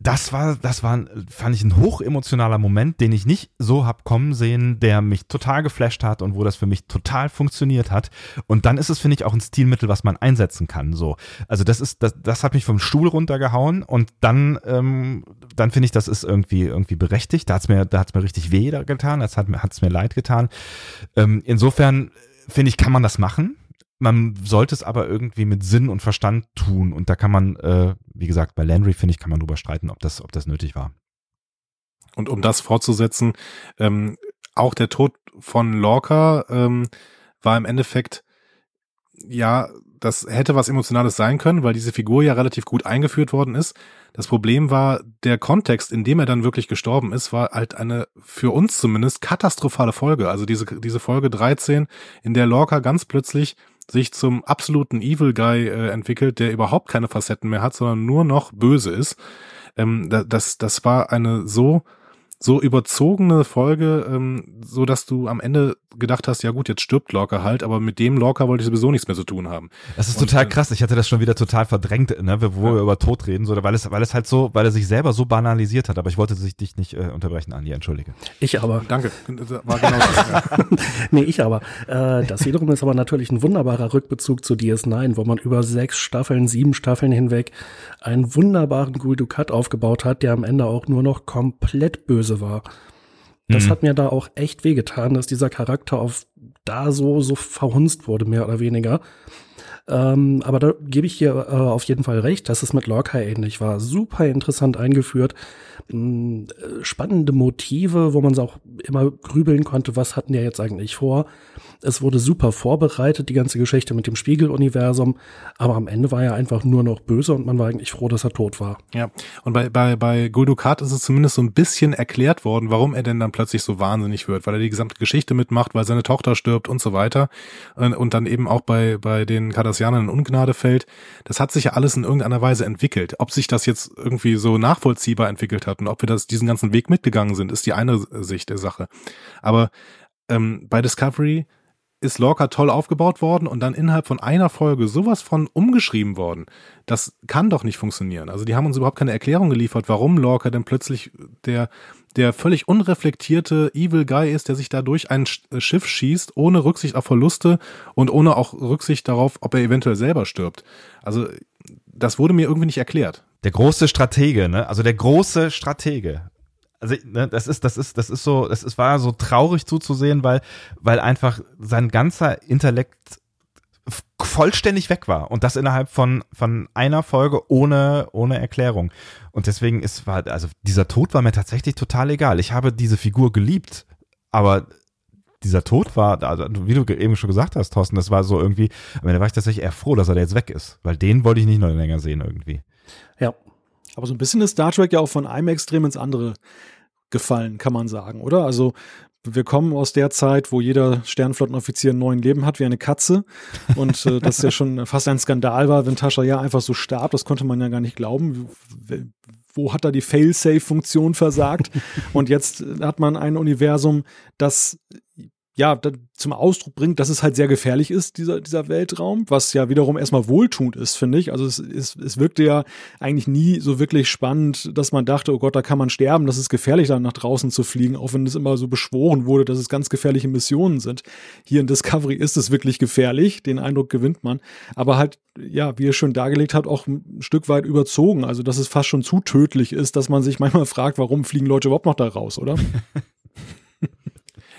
das war, das war, fand ich ein hochemotionaler Moment, den ich nicht so hab kommen sehen, der mich total geflasht hat und wo das für mich total funktioniert hat. Und dann ist es, finde ich, auch ein Stilmittel, was man einsetzen kann. So, also das ist, das, das hat mich vom Stuhl runtergehauen und dann, ähm, dann finde ich, das ist irgendwie irgendwie berechtigt. Da hat's mir, da hat's mir richtig weh getan, das hat mir, hat's mir leid getan. Ähm, insofern finde ich, kann man das machen man sollte es aber irgendwie mit Sinn und Verstand tun. Und da kann man, äh, wie gesagt, bei Landry, finde ich, kann man drüber streiten, ob das, ob das nötig war. Und um das fortzusetzen, ähm, auch der Tod von Lorca ähm, war im Endeffekt, ja, das hätte was Emotionales sein können, weil diese Figur ja relativ gut eingeführt worden ist. Das Problem war, der Kontext, in dem er dann wirklich gestorben ist, war halt eine, für uns zumindest, katastrophale Folge. Also diese, diese Folge 13, in der Lorca ganz plötzlich sich zum absoluten Evil Guy äh, entwickelt, der überhaupt keine Facetten mehr hat, sondern nur noch böse ist. Ähm, das, das war eine so so überzogene Folge, ähm, so dass du am Ende gedacht hast, ja gut, jetzt stirbt Lorca halt, aber mit dem Lorca wollte ich sowieso nichts mehr zu tun haben. Das ist und, total äh, krass. Ich hatte das schon wieder total verdrängt, ne, wo ja. wir über Tod reden, so, weil es, weil es halt so, weil er sich selber so banalisiert hat. Aber ich wollte sich dich nicht äh, unterbrechen, Andi, entschuldige. Ich aber. Danke. War genau das, ja. nee, ich aber. Äh, das wiederum ist aber natürlich ein wunderbarer Rückbezug zu DS9, wo man über sechs Staffeln, sieben Staffeln hinweg einen wunderbaren Gul Dukat aufgebaut hat, der am Ende auch nur noch komplett böse war. Das Mhm. hat mir da auch echt wehgetan, dass dieser Charakter auf da so, so verhunzt wurde, mehr oder weniger. Ähm, aber da gebe ich hier äh, auf jeden Fall recht, dass es mit Lorca ähnlich war. Super interessant eingeführt. Mm, äh, spannende Motive, wo man auch immer grübeln konnte, was hatten die jetzt eigentlich vor. Es wurde super vorbereitet, die ganze Geschichte mit dem Spiegeluniversum. Aber am Ende war er einfach nur noch böse und man war eigentlich froh, dass er tot war. Ja, und bei, bei, bei Guldukat ist es zumindest so ein bisschen erklärt worden, warum er denn dann plötzlich so wahnsinnig wird, weil er die gesamte Geschichte mitmacht, weil seine Tochter stirbt und so weiter und, dann eben auch bei, bei den Cardassianern in Ungnade fällt. Das hat sich ja alles in irgendeiner Weise entwickelt. Ob sich das jetzt irgendwie so nachvollziehbar entwickelt hat und ob wir das diesen ganzen Weg mitgegangen sind, ist die eine Sicht der Sache. Aber ähm, bei Discovery ist Lorca toll aufgebaut worden und dann innerhalb von einer Folge sowas von umgeschrieben worden. Das kann doch nicht funktionieren. Also die haben uns überhaupt keine Erklärung geliefert, warum Lorca denn plötzlich der, der völlig unreflektierte Evil Guy ist, der sich da durch ein äh, Schiff schießt, ohne Rücksicht auf Verluste und ohne auch Rücksicht darauf, ob er eventuell selber stirbt. Also das wurde mir irgendwie nicht erklärt. Der große Stratege, ne? Also der große Stratege. Also ne, das ist, das ist, das ist so, das ist, war so traurig zuzusehen, weil, weil einfach sein ganzer Intellekt vollständig weg war und das innerhalb von von einer Folge ohne ohne Erklärung und deswegen ist war also dieser Tod war mir tatsächlich total egal. Ich habe diese Figur geliebt, aber dieser Tod war, also wie du eben schon gesagt hast, Thorsten, das war so irgendwie, aber da war ich tatsächlich eher froh, dass er jetzt weg ist, weil den wollte ich nicht noch länger sehen irgendwie. Ja, Aber so ein bisschen ist Star Trek ja auch von einem Extrem ins andere gefallen, kann man sagen, oder? Also wir kommen aus der Zeit, wo jeder Sternflottenoffizier einen neuen Leben hat wie eine Katze und äh, das ja schon fast ein Skandal war, wenn Tascha ja einfach so starb, das konnte man ja gar nicht glauben. Wo hat da die Fail-Safe-Funktion versagt? und jetzt hat man ein Universum, das ja, zum Ausdruck bringt, dass es halt sehr gefährlich ist, dieser, dieser Weltraum, was ja wiederum erstmal wohltuend ist, finde ich. Also es, es, es wirkte ja eigentlich nie so wirklich spannend, dass man dachte, oh Gott, da kann man sterben, das ist gefährlich, da nach draußen zu fliegen, auch wenn es immer so beschworen wurde, dass es ganz gefährliche Missionen sind. Hier in Discovery ist es wirklich gefährlich, den Eindruck gewinnt man, aber halt, ja, wie ihr schon dargelegt habt, auch ein Stück weit überzogen, also dass es fast schon zu tödlich ist, dass man sich manchmal fragt, warum fliegen Leute überhaupt noch da raus, oder?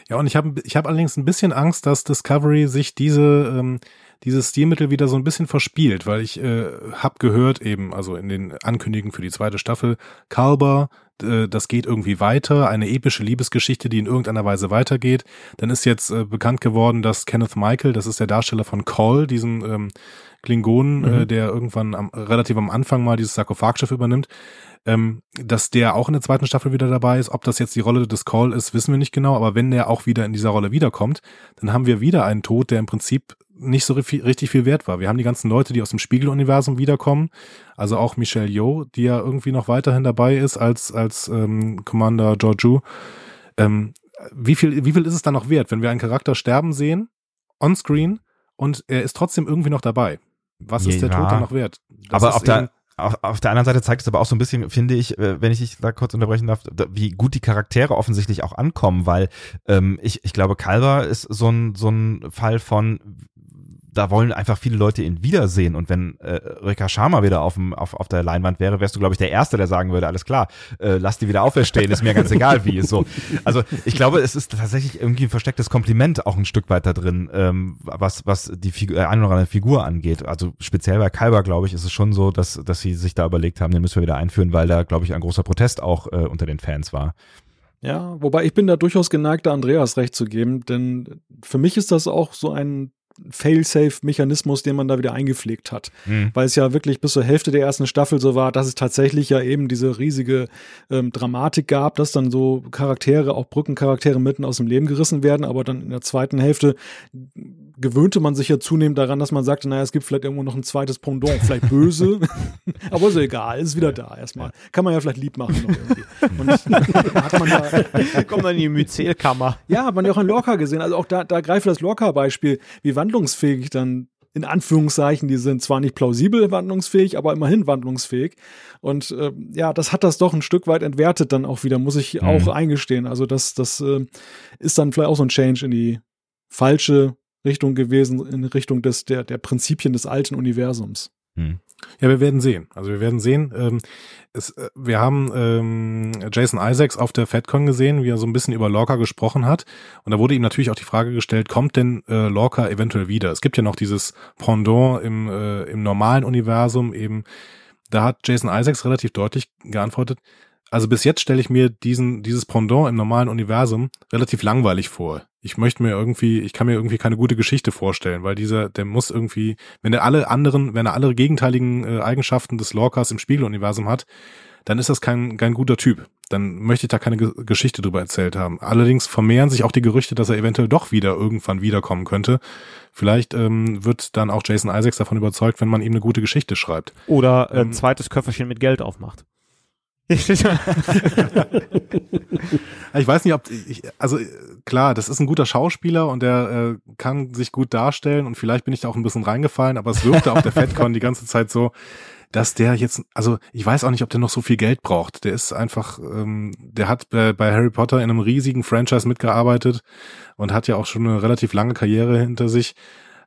Ja, und ich habe ich hab allerdings ein bisschen Angst, dass Discovery sich diese, ähm, dieses Stilmittel wieder so ein bisschen verspielt, weil ich äh, habe gehört eben, also in den Ankündigungen für die zweite Staffel, Kalber, äh, das geht irgendwie weiter, eine epische Liebesgeschichte, die in irgendeiner Weise weitergeht. Dann ist jetzt äh, bekannt geworden, dass Kenneth Michael, das ist der Darsteller von Call, diesem ähm, Klingonen, äh, der irgendwann am, relativ am Anfang mal dieses Sarkophagschiff übernimmt, ähm, dass der auch in der zweiten Staffel wieder dabei ist. Ob das jetzt die Rolle des Call ist, wissen wir nicht genau, aber wenn der auch wieder in dieser Rolle wiederkommt, dann haben wir wieder einen Tod, der im Prinzip nicht so ri- richtig viel wert war. Wir haben die ganzen Leute, die aus dem Spiegeluniversum wiederkommen, also auch Michelle Yeoh, die ja irgendwie noch weiterhin dabei ist als, als ähm, Commander Georgiou. Ähm, wie, viel, wie viel ist es dann noch wert, wenn wir einen Charakter sterben sehen, on-screen, und er ist trotzdem irgendwie noch dabei? Was ist der. Tod dann noch wert? Das aber auf der, auf, auf der anderen Seite zeigt es aber auch so ein bisschen, finde ich, äh, wenn ich dich da kurz unterbrechen darf, da- wie gut die Charaktere offensichtlich auch ankommen, weil ähm, ich, ich glaube, Calver ist so ein, so ein Fall von, da wollen einfach viele Leute ihn wiedersehen und wenn äh, Rika Sharma wieder auf, dem, auf, auf der Leinwand wäre, wärst du, glaube ich, der Erste, der sagen würde, alles klar, äh, lass die wieder auferstehen, ist mir ganz egal wie. So. Also ich glaube, es ist tatsächlich irgendwie ein verstecktes Kompliment auch ein Stück weit da drin, ähm, was, was die Figur, äh, eine oder andere Figur angeht. Also speziell bei Kalber, glaube ich, ist es schon so, dass, dass sie sich da überlegt haben, den müssen wir wieder einführen, weil da, glaube ich, ein großer Protest auch äh, unter den Fans war. Ja, wobei ich bin da durchaus geneigt, da Andreas recht zu geben, denn für mich ist das auch so ein Fail-Safe-Mechanismus, den man da wieder eingepflegt hat. Mhm. Weil es ja wirklich bis zur Hälfte der ersten Staffel so war, dass es tatsächlich ja eben diese riesige ähm, Dramatik gab, dass dann so Charaktere, auch Brückencharaktere mitten aus dem Leben gerissen werden, aber dann in der zweiten Hälfte gewöhnte man sich ja zunehmend daran, dass man sagte, naja, es gibt vielleicht irgendwo noch ein zweites Pendant, vielleicht böse, aber ist egal, ist wieder da erstmal. Kann man ja vielleicht lieb machen noch irgendwie. Und hat man da, Kommt dann in die Myzelkammer. ja, hat man ja auch an Lorca gesehen. Also auch da, da greife das Lorca-Beispiel, wie wandlungsfähig dann in Anführungszeichen, die sind zwar nicht plausibel wandlungsfähig, aber immerhin wandlungsfähig. Und äh, ja, das hat das doch ein Stück weit entwertet dann auch wieder, muss ich auch eingestehen. Also das, das äh, ist dann vielleicht auch so ein Change in die falsche Richtung gewesen, in Richtung des, der, der Prinzipien des alten Universums. Hm. Ja, wir werden sehen. Also wir werden sehen. Ähm, es, äh, wir haben ähm, Jason Isaacs auf der FedCon gesehen, wie er so ein bisschen über Lorca gesprochen hat. Und da wurde ihm natürlich auch die Frage gestellt, kommt denn äh, Lorca eventuell wieder? Es gibt ja noch dieses Pendant im, äh, im normalen Universum eben. Da hat Jason Isaacs relativ deutlich geantwortet, also bis jetzt stelle ich mir diesen, dieses Pendant im normalen Universum relativ langweilig vor. Ich möchte mir irgendwie, ich kann mir irgendwie keine gute Geschichte vorstellen, weil dieser, der muss irgendwie, wenn er alle anderen, wenn er alle gegenteiligen äh, Eigenschaften des Lorcas im Spiegeluniversum hat, dann ist das kein, kein guter Typ. Dann möchte ich da keine Ge Geschichte drüber erzählt haben. Allerdings vermehren sich auch die Gerüchte, dass er eventuell doch wieder irgendwann wiederkommen könnte. Vielleicht ähm, wird dann auch Jason Isaacs davon überzeugt, wenn man ihm eine gute Geschichte schreibt. Oder ein Ähm, zweites Köfferchen mit Geld aufmacht. Ich weiß nicht, ob ich, also klar, das ist ein guter Schauspieler und der äh, kann sich gut darstellen und vielleicht bin ich da auch ein bisschen reingefallen, aber es wirkte auf der FedCon die ganze Zeit so, dass der jetzt, also ich weiß auch nicht, ob der noch so viel Geld braucht. Der ist einfach, ähm, der hat bei, bei Harry Potter in einem riesigen Franchise mitgearbeitet und hat ja auch schon eine relativ lange Karriere hinter sich.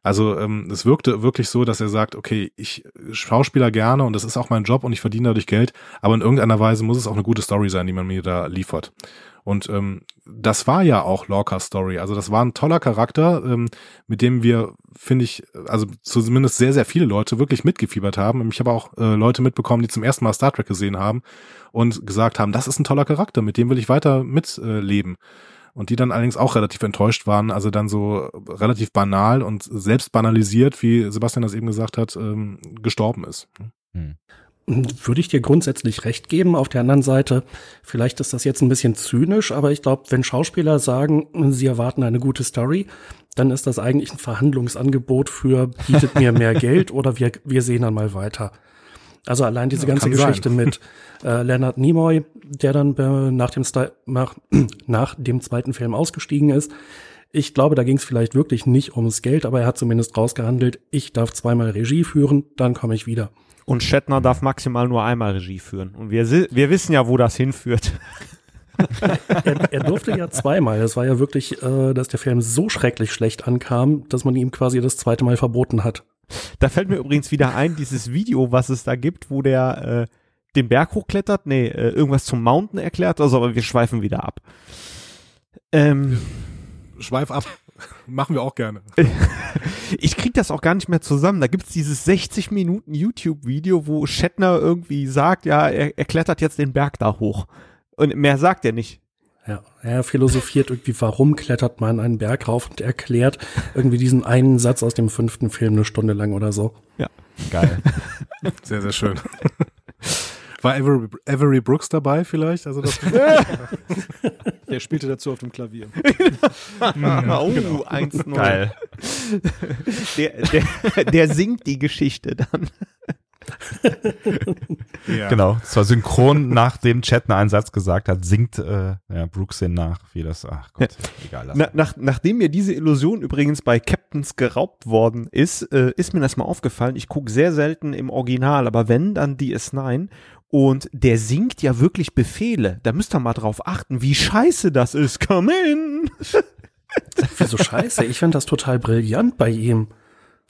Also ähm, es wirkte wirklich so, dass er sagt, okay, ich Schauspieler gerne und das ist auch mein Job und ich verdiene dadurch Geld, aber in irgendeiner Weise muss es auch eine gute Story sein, die man mir da liefert. Und ähm, das war ja auch Lorca's Story. Also das war ein toller Charakter, ähm, mit dem wir, finde ich, also zumindest sehr, sehr viele Leute wirklich mitgefiebert haben. Ich habe auch äh, Leute mitbekommen, die zum ersten Mal Star Trek gesehen haben und gesagt haben, das ist ein toller Charakter, mit dem will ich weiter mitleben. Äh, und die dann allerdings auch relativ enttäuscht waren, also dann so relativ banal und selbst banalisiert, wie Sebastian das eben gesagt hat, ähm, gestorben ist. Hm. Würde ich dir grundsätzlich recht geben. Auf der anderen Seite, vielleicht ist das jetzt ein bisschen zynisch, aber ich glaube, wenn Schauspieler sagen, sie erwarten eine gute Story, dann ist das eigentlich ein Verhandlungsangebot für bietet mir mehr Geld oder wir, wir sehen dann mal weiter. Also allein diese Ja, ganze kann sein. Geschichte mit äh, Leonard Nimoy, der dann äh, nach, dem Sta- nach, nach dem zweiten Film ausgestiegen ist. Ich glaube, da ging es vielleicht wirklich nicht ums Geld, aber er hat zumindest rausgehandelt, ich darf zweimal Regie führen, dann komme ich wieder. Und Shatner darf maximal nur einmal Regie führen. Und wir, wir wissen ja, wo das hinführt. er, er durfte ja zweimal. Es war ja wirklich, äh, dass der Film so schrecklich schlecht ankam, dass man ihm quasi das zweite Mal verboten hat. Da fällt mir übrigens wieder ein, dieses Video, was es da gibt, wo der äh, den Berg hochklettert, nee, äh, irgendwas zum Mountain erklärt, also aber wir schweifen wieder ab. Ähm, Schweif ab. Machen wir auch gerne. ich krieg das auch gar nicht mehr zusammen. Da gibt's dieses 60 Minuten YouTube-Video, wo Shatner irgendwie sagt, ja, er, er klettert jetzt den Berg da hoch. Und mehr sagt er nicht. Ja, er philosophiert irgendwie, warum klettert man einen Berg rauf und erklärt irgendwie diesen einen Satz aus dem fünften Film eine Stunde lang oder so. Geil. Sehr, sehr schön. War Avery, Avery Brooks dabei vielleicht? Also das Der spielte dazu auf dem Klavier. oh, 1-0. Geil. Der, der, der singt die Geschichte dann. ja. Genau. Zwar synchron nachdem Chatner einen Satz gesagt hat, singt äh, ja, Brooks den nach, wie das, ach Gott, egal. Na, nach, nachdem mir diese Illusion übrigens bei Captains geraubt worden ist, äh, ist mir das mal aufgefallen. Ich gucke sehr selten im Original, aber wenn, dann DS9. Und der singt ja wirklich Befehle. Da müsst ihr mal drauf achten, wie scheiße das ist. Come in! Wieso scheiße? Ich finde das total brillant bei ihm.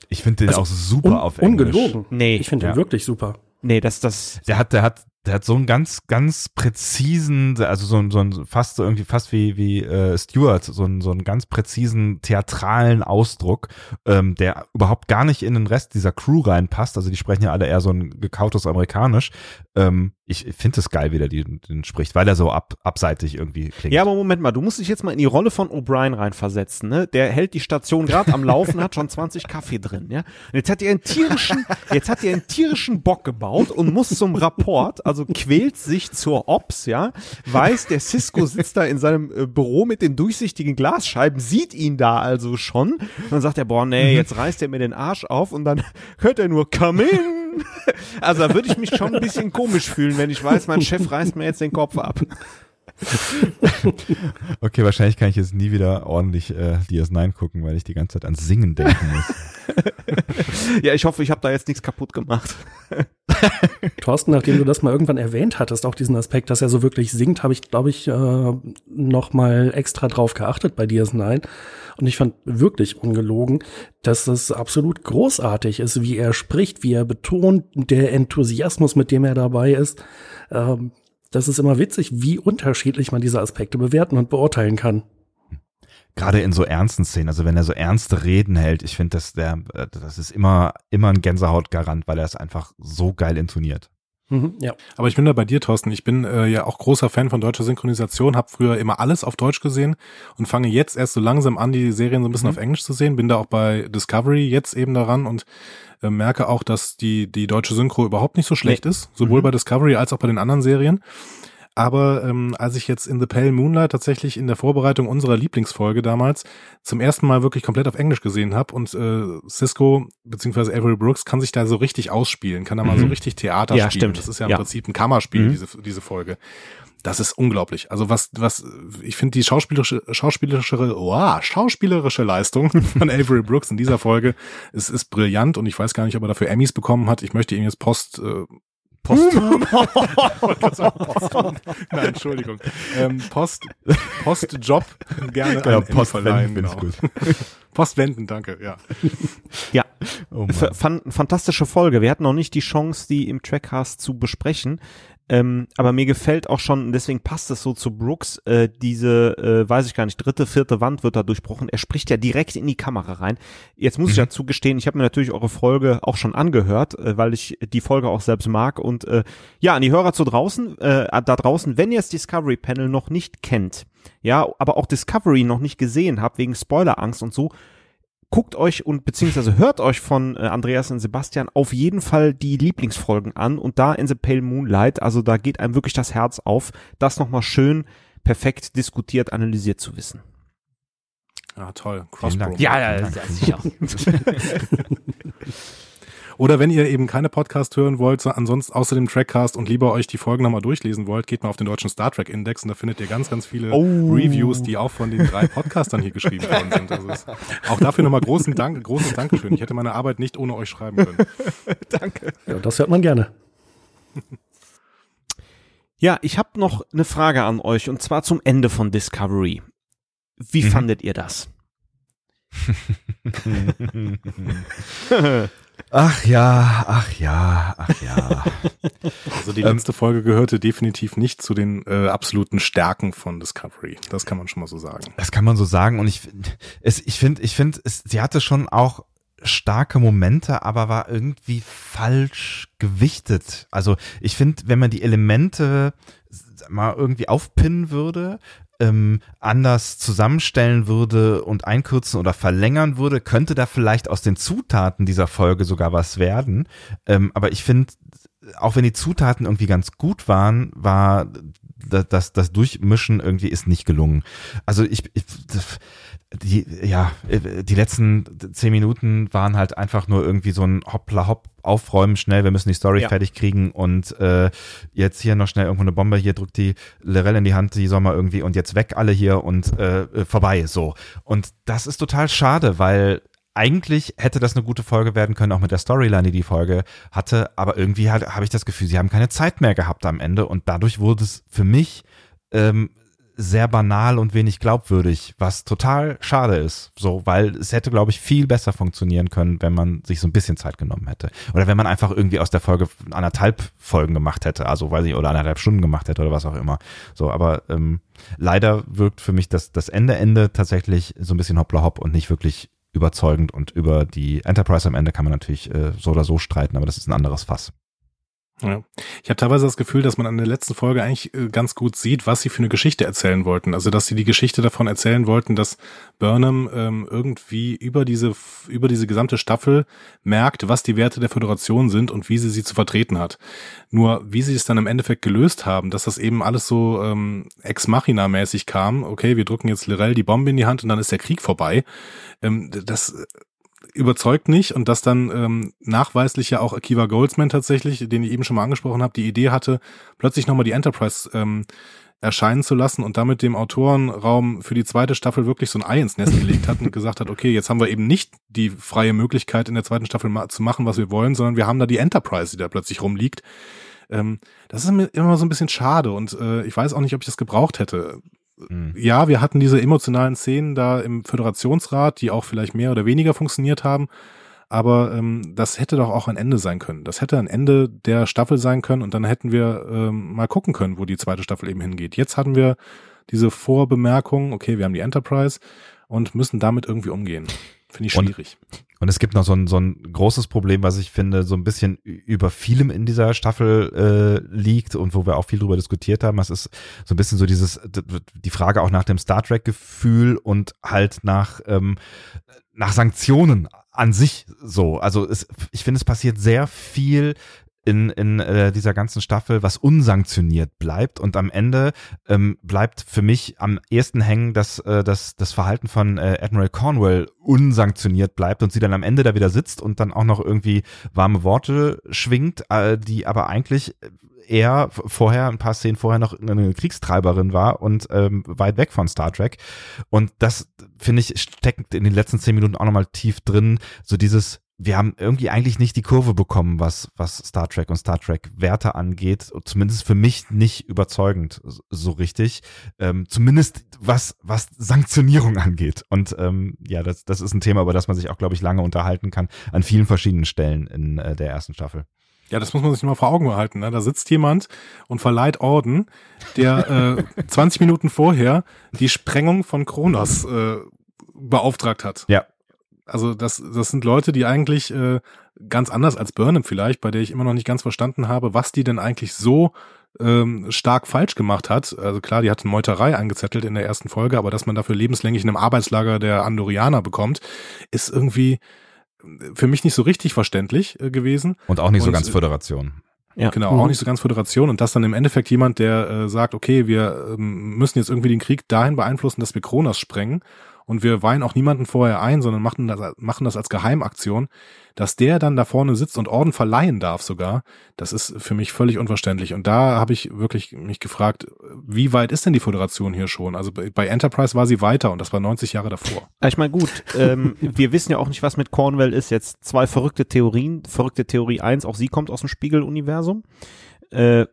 Ich finde den Also auch super Un auf Englisch. ungelogen. Nee, Ich finde ja. ihn wirklich super. nee, das, das, Der hat, der hat, der hat so einen ganz, ganz präzisen, also so ein, so ein fast so irgendwie fast wie wie äh, Stewart, so einen so einen ganz präzisen theatralen Ausdruck, ähm, der überhaupt gar nicht in den Rest dieser Crew reinpasst. Also die sprechen ja alle eher so ein gekautes Amerikanisch. Ähm, ich finde es geil, wie der den, spricht, weil er so ab, abseitig irgendwie klingt. Ja, aber Moment mal, du musst dich jetzt mal in die Rolle von O'Brien reinversetzen, ne? Der hält die Station gerade am Laufen, hat schon 20 Kaffee drin, ja? Und jetzt hat er einen tierischen, jetzt hat er einen tierischen Bock gebaut und muss zum Rapport, also quält sich zur Ops, ja? Weiß, der Cisco sitzt da in seinem äh, Büro mit den durchsichtigen Glasscheiben, sieht ihn da also schon. Und dann sagt er, boah, nee, jetzt reißt er mir den Arsch auf und dann hört er nur, come in. Also da würde ich mich schon ein bisschen komisch fühlen, wenn ich weiß, mein Chef reißt mir jetzt den Kopf ab. Okay, wahrscheinlich kann ich jetzt nie wieder ordentlich äh, DS9 gucken, weil ich die ganze Zeit ans Singen denken muss. Ja, ich hoffe, ich habe da jetzt nichts kaputt gemacht. Thorsten, nachdem du das mal irgendwann erwähnt hattest, auch diesen Aspekt, dass er so wirklich singt, habe ich, glaube ich, äh, noch mal extra drauf geachtet bei DS9. Und ich fand wirklich ungelogen, dass es absolut großartig ist, wie er spricht, wie er betont, der Enthusiasmus, mit dem er dabei ist. Ähm, das ist immer witzig, wie unterschiedlich man diese Aspekte bewerten und beurteilen kann. Gerade in so ernsten Szenen, also wenn er so ernste Reden hält, ich finde, dass der, äh, das ist immer, immer ein Gänsehautgarant, weil er es einfach so geil intoniert. Mhm, ja. Aber ich bin da bei dir, Thorsten. Ich bin äh, ja auch großer Fan von deutscher Synchronisation, habe früher immer alles auf Deutsch gesehen und fange jetzt erst so langsam an, die Serien so ein bisschen mhm. auf Englisch zu sehen. Bin da auch bei Discovery jetzt eben daran und äh, merke auch, dass die, die deutsche Synchro überhaupt nicht so schlecht nee. ist, sowohl mhm. bei Discovery als auch bei den anderen Serien. Aber ähm, als ich jetzt in The Pale Moonlight tatsächlich in der Vorbereitung unserer Lieblingsfolge damals zum ersten Mal wirklich komplett auf Englisch gesehen habe und äh, Cisco beziehungsweise Avery Brooks kann sich da so richtig ausspielen, kann da mal so mhm. richtig Theater ja, spielen. Stimmt. Das ist ja im ja. Prinzip ein Kammerspiel, mhm. diese, diese Folge. Das ist unglaublich. Also was, was, ich finde die schauspielerische, schauspielerische, oh, schauspielerische Leistung von Avery Brooks in dieser Folge ist, ist brillant und ich weiß gar nicht, ob er dafür Emmys bekommen hat. Ich möchte ihm jetzt Post, äh, Post. Post. Nein, Entschuldigung. Ähm, Post, Postjob gerne genau, an Post verleihen. Genau. Gut. Postwenden, danke, ja. Ja, oh fantastische Folge. Wir hatten noch nicht die Chance, die im Trackcast zu besprechen. Ähm, aber mir gefällt auch schon, deswegen passt es so zu Brooks, äh, diese, äh, weiß ich gar nicht, dritte, vierte Wand wird da durchbrochen. Er spricht ja direkt in die Kamera rein. Jetzt muss mhm. ich ja zugestehen, ich habe mir natürlich eure Folge auch schon angehört, äh, weil ich die Folge auch selbst mag. Und äh, ja, an die Hörer zu draußen, äh, da draußen, wenn ihr das Discovery Panel noch nicht kennt, ja, aber auch Discovery noch nicht gesehen habt, wegen Spoilerangst und so, guckt euch und beziehungsweise hört euch von äh, Andreas und Sebastian auf jeden Fall die Lieblingsfolgen an und da in The Pale Moonlight, also da geht einem wirklich das Herz auf, das nochmal schön perfekt diskutiert, analysiert zu wissen. Ah, toll. Cross Ja, ja, ja, sicher. Oder wenn ihr eben keine Podcast hören wollt, so ansonsten außer dem Trackcast und lieber euch die Folgen nochmal durchlesen wollt, geht mal auf den deutschen Star Trek Index und da findet ihr ganz, ganz viele oh. Reviews, die auch von den drei Podcastern hier geschrieben worden sind. Also ist, auch dafür nochmal großen Dank, großes Dankeschön. Ich hätte meine Arbeit nicht ohne euch schreiben können. Danke. Ja, das hört man gerne. Ja, ich habe noch eine Frage an euch und zwar zum Ende von Discovery. Wie mhm. fandet ihr das? Ach ja, ach ja, ach ja. Also die letzte ähm, Folge gehörte definitiv nicht zu den äh, absoluten Stärken von Discovery. Das kann man schon mal so sagen. Das kann man so sagen. Und ich, es, ich finde, ich finde, sie hatte schon auch starke Momente, aber war irgendwie falsch gewichtet. Also ich finde, wenn man die Elemente mal irgendwie aufpinnen würde, ähm, anders zusammenstellen würde und einkürzen oder verlängern würde, könnte da vielleicht aus den Zutaten dieser Folge sogar was werden. Ähm, aber ich finde, auch wenn die Zutaten irgendwie ganz gut waren, war das, das Durchmischen irgendwie ist nicht gelungen. Also ich, ich die, ja, die letzten zehn Minuten waren halt einfach nur irgendwie so ein Hoppla Hopp aufräumen, schnell, wir müssen die Story ja. fertig kriegen und äh, jetzt hier noch schnell irgendwo eine Bombe, hier drückt die Lorel in die Hand, die soll mal irgendwie und jetzt weg alle hier und äh, vorbei, so. Und das ist total schade, weil eigentlich hätte das eine gute Folge werden können, auch mit der Storyline, die die Folge hatte, aber irgendwie halt, habe ich das Gefühl, sie haben keine Zeit mehr gehabt am Ende und dadurch wurde es für mich ähm, sehr banal und wenig glaubwürdig, was total schade ist, so, weil es hätte, glaube ich, viel besser funktionieren können, wenn man sich so ein bisschen Zeit genommen hätte. Oder wenn man einfach irgendwie aus der Folge anderthalb Folgen gemacht hätte, also weiß ich, oder anderthalb Stunden gemacht hätte oder was auch immer. So, aber ähm, leider wirkt für mich das, das Ende Ende tatsächlich so ein bisschen hoppla hopp und nicht wirklich überzeugend und über die Enterprise am Ende kann man natürlich äh, so oder so streiten, aber das ist ein anderes Fass. Ja. Ich habe teilweise das Gefühl, dass man an der letzten Folge eigentlich äh, ganz gut sieht, was sie für eine Geschichte erzählen wollten. Also, dass sie die Geschichte davon erzählen wollten, dass Burnham ähm, irgendwie über diese, über diese gesamte Staffel merkt, was die Werte der Föderation sind und wie sie sie zu vertreten hat. Nur, wie sie es dann im Endeffekt gelöst haben, dass das eben alles so ähm, ex machina mäßig kam. Okay, wir drücken jetzt Lirel die Bombe in die Hand und dann ist der Krieg vorbei. Ähm, das überzeugt nicht und dass dann ähm, nachweislich ja auch Akiva Goldsman tatsächlich, den ich eben schon mal angesprochen habe, die Idee hatte, plötzlich nochmal die Enterprise ähm, erscheinen zu lassen und damit dem Autorenraum für die zweite Staffel wirklich so ein Ei ins Nest gelegt hat und gesagt hat, okay, jetzt haben wir eben nicht die freie Möglichkeit in der zweiten Staffel ma zu machen, was wir wollen, sondern wir haben da die Enterprise, die da plötzlich rumliegt. Ähm, das ist mir immer so ein bisschen schade und äh, ich weiß auch nicht, ob ich das gebraucht hätte. Mhm. Ja, wir hatten diese emotionalen Szenen da im Föderationsrat, die auch vielleicht mehr oder weniger funktioniert haben. Aber ähm, das hätte doch auch ein Ende sein können. Das hätte ein Ende der Staffel sein können und dann hätten wir ähm, mal gucken können, wo die zweite Staffel eben hingeht. Jetzt hatten wir diese Vorbemerkung, okay, wir haben die Enterprise und müssen damit irgendwie umgehen. Finde ich schwierig. Und, es gibt noch so ein, so ein großes Problem, was ich finde, so ein bisschen über vielem in dieser Staffel äh, liegt und wo wir auch viel drüber diskutiert haben. Das ist so ein bisschen so dieses, die Frage auch nach dem Star Trek-Gefühl und halt nach, ähm, nach Sanktionen an sich so. Also es, ich finde, es passiert sehr viel in, in äh, dieser ganzen Staffel, was unsanktioniert bleibt. Und am Ende ähm, bleibt für mich am ehesten hängen, dass äh, dass das Verhalten von äh, Admiral Cornwell unsanktioniert bleibt und sie dann am Ende da wieder sitzt und dann auch noch irgendwie warme Worte schwingt, äh, die aber eigentlich er vorher, ein paar Szenen vorher noch eine Kriegstreiberin war und ähm, weit weg von Star Trek. Und das, finde ich, steckt in den letzten zehn Minuten auch nochmal tief drin, so dieses, wir haben irgendwie eigentlich nicht die Kurve bekommen, was, was Star Trek und Star Trek Werte angeht. Zumindest für mich nicht überzeugend so richtig. Ähm, zumindest was, was Sanktionierung angeht. Und ähm, ja, das, das ist ein Thema, über das man sich auch, glaube ich, lange unterhalten kann, an vielen verschiedenen Stellen in äh, der ersten Staffel. Ja, das muss man sich mal vor Augen behalten. Ne? Da sitzt jemand und verleiht Orden, der äh, 20 Minuten vorher die Sprengung von Kronos äh, beauftragt hat. Ja. Also das, das sind Leute, die eigentlich äh, ganz anders als Burnham vielleicht, bei der ich immer noch nicht ganz verstanden habe, was die denn eigentlich so ähm, stark falsch gemacht hat. Also klar, die hat eine Meuterei angezettelt in der ersten Folge, aber dass man dafür lebenslänglich in einem Arbeitslager der Andorianer bekommt, ist irgendwie für mich nicht so richtig verständlich äh, gewesen. Und auch nicht und, so ganz Föderation. Ja. Genau, mhm. auch nicht so ganz Föderation. Und das dann im Endeffekt jemand, der äh, sagt, okay, wir ähm, müssen jetzt irgendwie den Krieg dahin beeinflussen, dass wir Kronos sprengen und wir weihen auch niemanden vorher ein, sondern machen das, machen das als Geheimaktion, dass der dann da vorne sitzt und Orden verleihen darf sogar, das ist für mich völlig unverständlich. Und da habe ich wirklich mich gefragt, wie weit ist denn die Föderation hier schon? Also bei Enterprise war sie weiter und das war 90 Jahre davor. Ich meine, gut, ähm, wir wissen ja auch nicht, was mit Cornwell ist. Jetzt zwei verrückte Theorien. Verrückte Theorie eins, auch sie kommt aus dem Spiegeluniversum. Äh,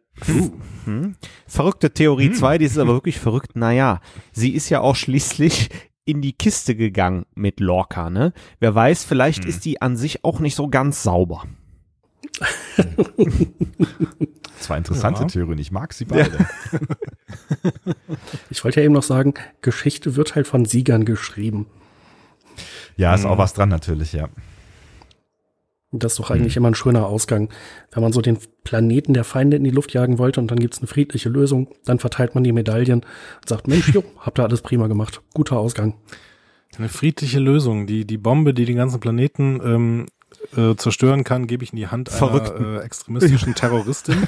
hm. Verrückte Theorie 2, hm. die ist aber wirklich verrückt. Naja, sie ist ja auch schließlich in die Kiste gegangen mit Lorca, ne? Wer weiß, vielleicht hm. ist die an sich auch nicht so ganz sauber. Zwei interessante ja. Theorien, ich mag sie beide. Ja. ich wollte ja eben noch sagen, Geschichte wird halt von Siegern geschrieben. Ja, ist hm. auch was dran natürlich, ja. Das ist doch eigentlich mhm. immer ein schöner Ausgang. Wenn man so den Planeten der Feinde in die Luft jagen wollte und dann gibt's eine friedliche Lösung, dann verteilt man die Medaillen und sagt, Mensch, jo, habt ihr alles prima gemacht. Guter Ausgang. Eine friedliche Lösung. Die, die Bombe, die den ganzen Planeten ähm, äh, zerstören kann, gebe ich in die Hand einer äh, extremistischen Terroristin,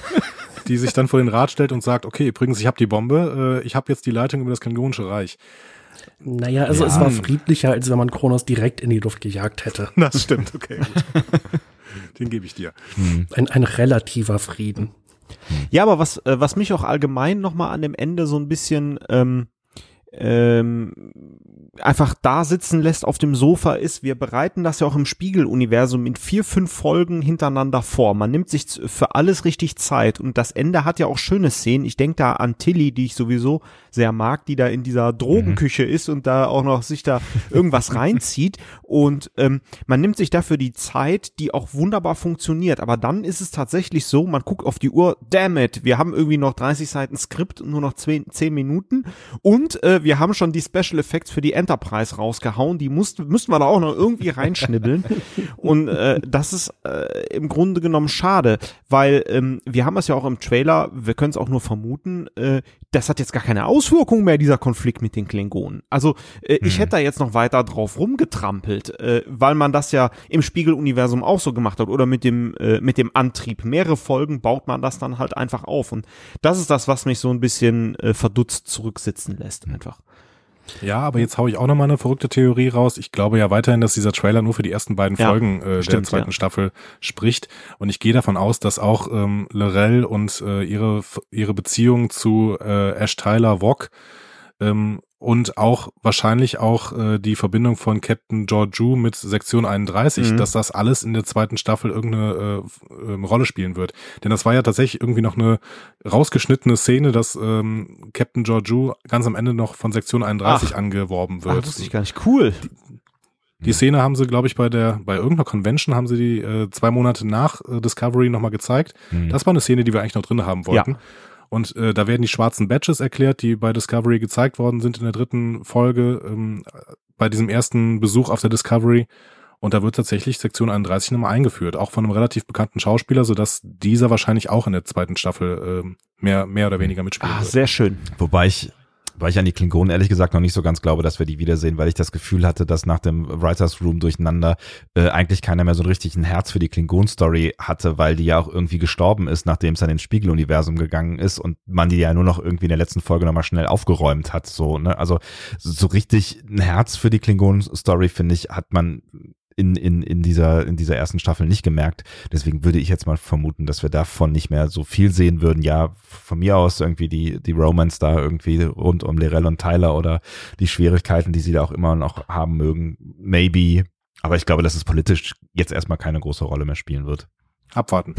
die sich dann vor den Rat stellt und sagt, okay, übrigens, ich habe die Bombe, äh, ich habe jetzt die Leitung über das Klingonische Reich. Naja, also ja. es war friedlicher, als wenn man Kronos direkt in die Luft gejagt hätte. Das stimmt, okay. Den gebe ich dir. Hm. Ein, ein relativer Frieden. Ja, aber was, äh, was mich auch allgemein nochmal an dem Ende so ein bisschen ähm, ähm, einfach da sitzen lässt auf dem Sofa ist, wir bereiten das ja auch im Spiegeluniversum in vier, fünf Folgen hintereinander vor. Man nimmt sich für alles richtig Zeit und das Ende hat ja auch schöne Szenen. Ich denke da an Tilly, die ich sowieso sehr mag, die da in dieser Drogenküche mhm. ist und da auch noch sich da irgendwas reinzieht und ähm, man nimmt sich dafür die Zeit, die auch wunderbar funktioniert. Aber dann ist es tatsächlich so, man guckt auf die Uhr, damn it, wir haben irgendwie noch 30 Seiten Skript und nur noch 10 Minuten und äh, wir haben schon die Special Effects für die Enterprise rausgehauen, die mussten, müssten wir da auch noch irgendwie reinschnibbeln. Und äh, das ist äh, im Grunde genommen schade, weil ähm, wir haben es ja auch im Trailer, wir können es auch nur vermuten, äh, das hat jetzt gar keine Auswirkung mehr, dieser Konflikt mit den Klingonen. Also äh, hm. ich hätte da jetzt noch weiter drauf rumgetrampelt, äh, weil man das ja im Spiegeluniversum auch so gemacht hat oder mit dem, äh, mit dem Antrieb. Mehrere Folgen baut man das dann halt einfach auf. Und das ist das, was mich so ein bisschen äh, verdutzt zurücksitzen lässt, einfach. Ja, aber jetzt hau ich auch nochmal eine verrückte Theorie raus. Ich glaube ja weiterhin, dass dieser Trailer nur für die ersten beiden Ja, Folgen äh, der stimmt, zweiten ja. Staffel spricht. Und ich gehe davon aus, dass auch ähm, Lorel und äh, ihre, ihre Beziehung zu äh, Ash Tyler Wok ähm, und auch wahrscheinlich auch äh, die Verbindung von Captain Georgiou mit Sektion 31, Mhm. dass das alles in der zweiten Staffel irgendeine äh, ähm, Rolle spielen wird. Denn das war ja tatsächlich irgendwie noch eine rausgeschnittene Szene, dass ähm, Captain Georgiou ganz am Ende noch von Sektion 31 Ach. angeworben Ah, wird. wusste ich gar nicht. Cool. Die Szene haben sie, glaube ich, bei der bei irgendeiner Convention haben sie die äh, zwei Monate nach äh, Discovery nochmal gezeigt. Hm. Das war eine Szene, die wir eigentlich noch drin haben wollten. Und äh, da werden die schwarzen Badges erklärt, die bei Discovery gezeigt worden sind in der dritten Folge, ähm, bei diesem ersten Besuch auf der Discovery. Und da wird tatsächlich Sektion 31 nochmal eingeführt, auch von einem relativ bekannten Schauspieler, sodass dieser wahrscheinlich auch in der zweiten Staffel ähm, mehr, mehr oder weniger mitspielen Ah, wird. sehr schön. Wobei ich, weil ich an die Klingonen ehrlich gesagt noch nicht so ganz glaube, dass wir die wiedersehen, weil ich das Gefühl hatte, dass nach dem Writers Room durcheinander äh, eigentlich keiner mehr so richtig ein Herz für die Klingon-Story hatte, weil die ja auch irgendwie gestorben ist, nachdem es dann ins Spiegeluniversum gegangen ist und man die ja nur noch irgendwie in der letzten Folge nochmal schnell aufgeräumt hat. So, ne? Also so richtig ein Herz für die Klingon-Story, finde ich, hat man in, in, in, dieser, in dieser ersten Staffel nicht gemerkt. Deswegen würde ich jetzt mal vermuten, dass wir davon nicht mehr so viel sehen würden. Ja, von mir aus irgendwie die, die Romance da irgendwie rund um Lirel und Tyler oder die Schwierigkeiten, die sie da auch immer noch haben mögen. Maybe. Aber ich glaube, dass es politisch jetzt erstmal keine große Rolle mehr spielen wird. Abwarten.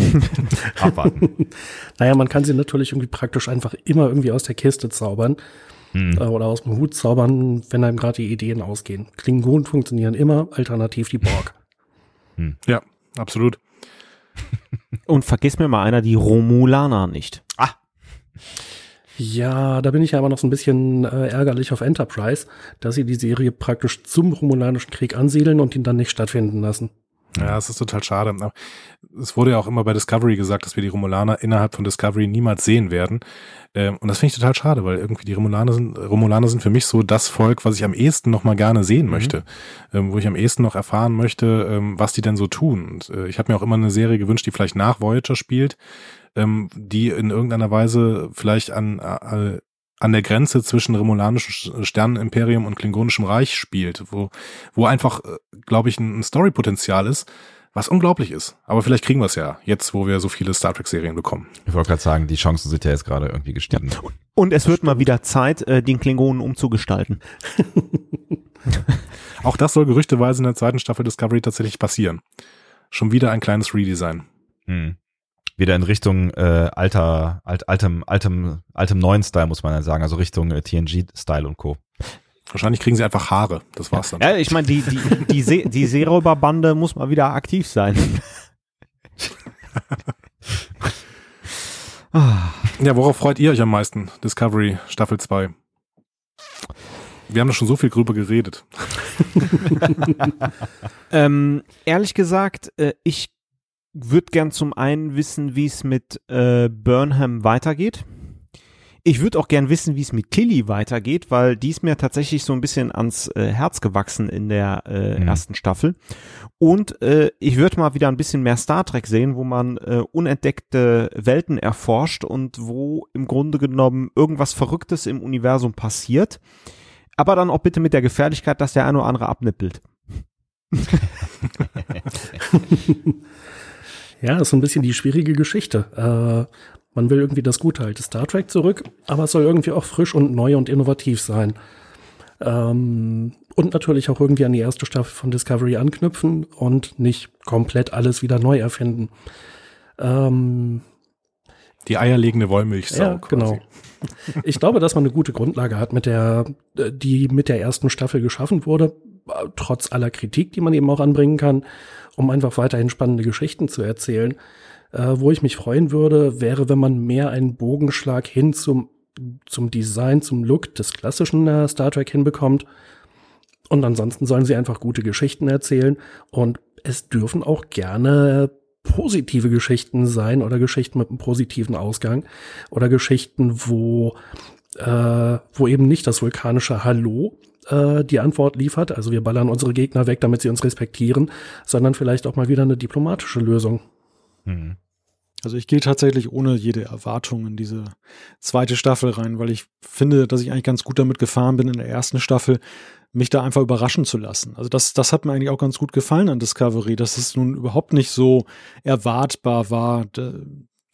Abwarten. Naja, man kann sie natürlich irgendwie praktisch einfach immer irgendwie aus der Kiste zaubern Hm. äh, oder aus dem Hut zaubern, wenn einem gerade die Ideen ausgehen. Klingonen funktionieren immer, alternativ die Borg. ja, absolut. Und vergiss mir mal einer die Romulaner nicht. Ja, da bin ich ja immer noch so ein bisschen äh, ärgerlich auf Enterprise, dass sie die Serie praktisch zum Romulanischen Krieg ansiedeln und ihn dann nicht stattfinden lassen. Ja, es ist total schade. Es wurde ja auch immer bei Discovery gesagt, dass wir die Romulaner innerhalb von Discovery niemals sehen werden. Ähm, Und das finde ich total schade, weil irgendwie die Romulaner sind, Romulaner sind für mich so das Volk, was ich am ehesten noch mal gerne sehen möchte. Ähm, Wo ich am ehesten noch erfahren möchte, ähm, was die denn so tun. Und äh, ich habe mir auch immer eine Serie gewünscht, die vielleicht nach Voyager spielt, ähm, die in irgendeiner Weise vielleicht an, äh, an der Grenze zwischen remulanischem Sternenimperium und klingonischem Reich spielt, wo, wo einfach, äh, glaube ich, ein Storypotenzial ist, was unglaublich ist. Aber vielleicht kriegen wir es ja, jetzt wo wir so viele Star Trek-Serien bekommen. Ich wollte gerade sagen, die Chancen sind ja jetzt gerade irgendwie gestiegen. Und es wird mal wieder Zeit, äh, den Klingonen umzugestalten. Auch das soll gerüchteweise in der zweiten Staffel Discovery tatsächlich passieren. Schon wieder ein kleines Redesign. Hm. Wieder in Richtung äh, alter, alt, altem, altem, altem neuen Style, muss man ja sagen, also Richtung äh, TNG-Style und Co. Wahrscheinlich kriegen sie einfach Haare. Das war's dann. Ja, ich meine, die, die, die, See, die Seeräuberbande muss mal wieder aktiv sein. Ja, worauf freut ihr euch am meisten? Discovery Staffel 2. Wir haben da schon so viel drüber geredet. ähm, ehrlich gesagt, äh, ich würde gern zum einen wissen, wie es mit äh, Burnham weitergeht. Ich würde auch gern wissen, wie es mit Tilly weitergeht, weil die ist mir tatsächlich so ein bisschen ans äh, Herz gewachsen in der äh, Mhm. ersten Staffel. Und äh, ich würde mal wieder ein bisschen mehr Star Trek sehen, wo man äh, unentdeckte Welten erforscht und wo im Grunde genommen irgendwas Verrücktes im Universum passiert. Aber dann auch bitte mit der Gefährlichkeit, dass der eine oder andere abnippelt. Ja, das ist so ein bisschen die schwierige Geschichte. Äh, man will irgendwie das gute alte Star Trek zurück, aber es soll irgendwie auch frisch und neu und innovativ sein. Ähm, und natürlich auch irgendwie an die erste Staffel von Discovery anknüpfen und nicht komplett alles wieder neu erfinden. Ähm, Die eierlegende Wollmilchsau. ja, genau. Ich glaube, dass man eine gute Grundlage hat, mit der, äh, die mit der ersten Staffel geschaffen wurde, trotz aller Kritik, die man eben auch anbringen kann, um einfach weiterhin spannende Geschichten zu erzählen. Äh, wo ich mich freuen würde, wäre, wenn man mehr einen Bogenschlag hin zum, zum Design, zum Look des klassischen äh, Star Trek hinbekommt. Und ansonsten sollen sie einfach gute Geschichten erzählen. Und es dürfen auch gerne positive Geschichten sein oder Geschichten mit einem positiven Ausgang oder Geschichten, wo, äh, wo eben nicht das vulkanische Hallo äh, die Antwort liefert. Also wir ballern unsere Gegner weg, damit sie uns respektieren, sondern vielleicht auch mal wieder eine diplomatische Lösung. Hm. Also ich gehe tatsächlich ohne jede Erwartung in diese zweite Staffel rein, weil ich finde, dass ich eigentlich ganz gut damit gefahren bin in der ersten Staffel, mich da einfach überraschen zu lassen. Also das, das hat mir eigentlich auch ganz gut gefallen an Discovery, dass es nun überhaupt nicht so erwartbar war,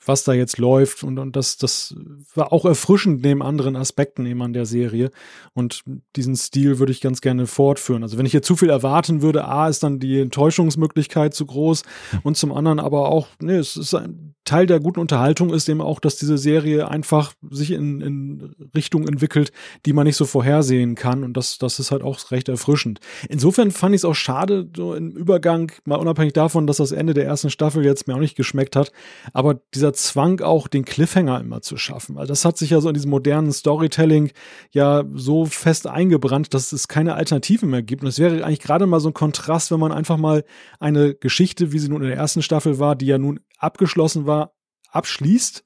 was da jetzt läuft. Und, und das, das war auch erfrischend neben anderen Aspekten eben an der Serie. Und diesen Stil würde ich ganz gerne fortführen. Also wenn ich jetzt zu viel erwarten würde, A, ist dann die Enttäuschungsmöglichkeit zu groß. Hm. Und zum anderen aber auch, nee, es ist ein Teil der guten Unterhaltung ist eben auch, dass diese Serie einfach sich in, in Richtung entwickelt, die man nicht so vorhersehen kann. Und das, das ist halt auch recht erfrischend. Insofern fand ich es auch schade, so im Übergang, mal unabhängig davon, dass das Ende der ersten Staffel jetzt mir auch nicht geschmeckt hat, aber dieser Zwang auch, den Cliffhanger immer zu schaffen. Weil das hat sich ja so in diesem modernen Storytelling ja so fest eingebrannt, dass es keine Alternative mehr gibt. Und es wäre eigentlich gerade mal so ein Kontrast, wenn man einfach mal eine Geschichte, wie sie nun in der ersten Staffel war, die ja nun abgeschlossen war, abschließt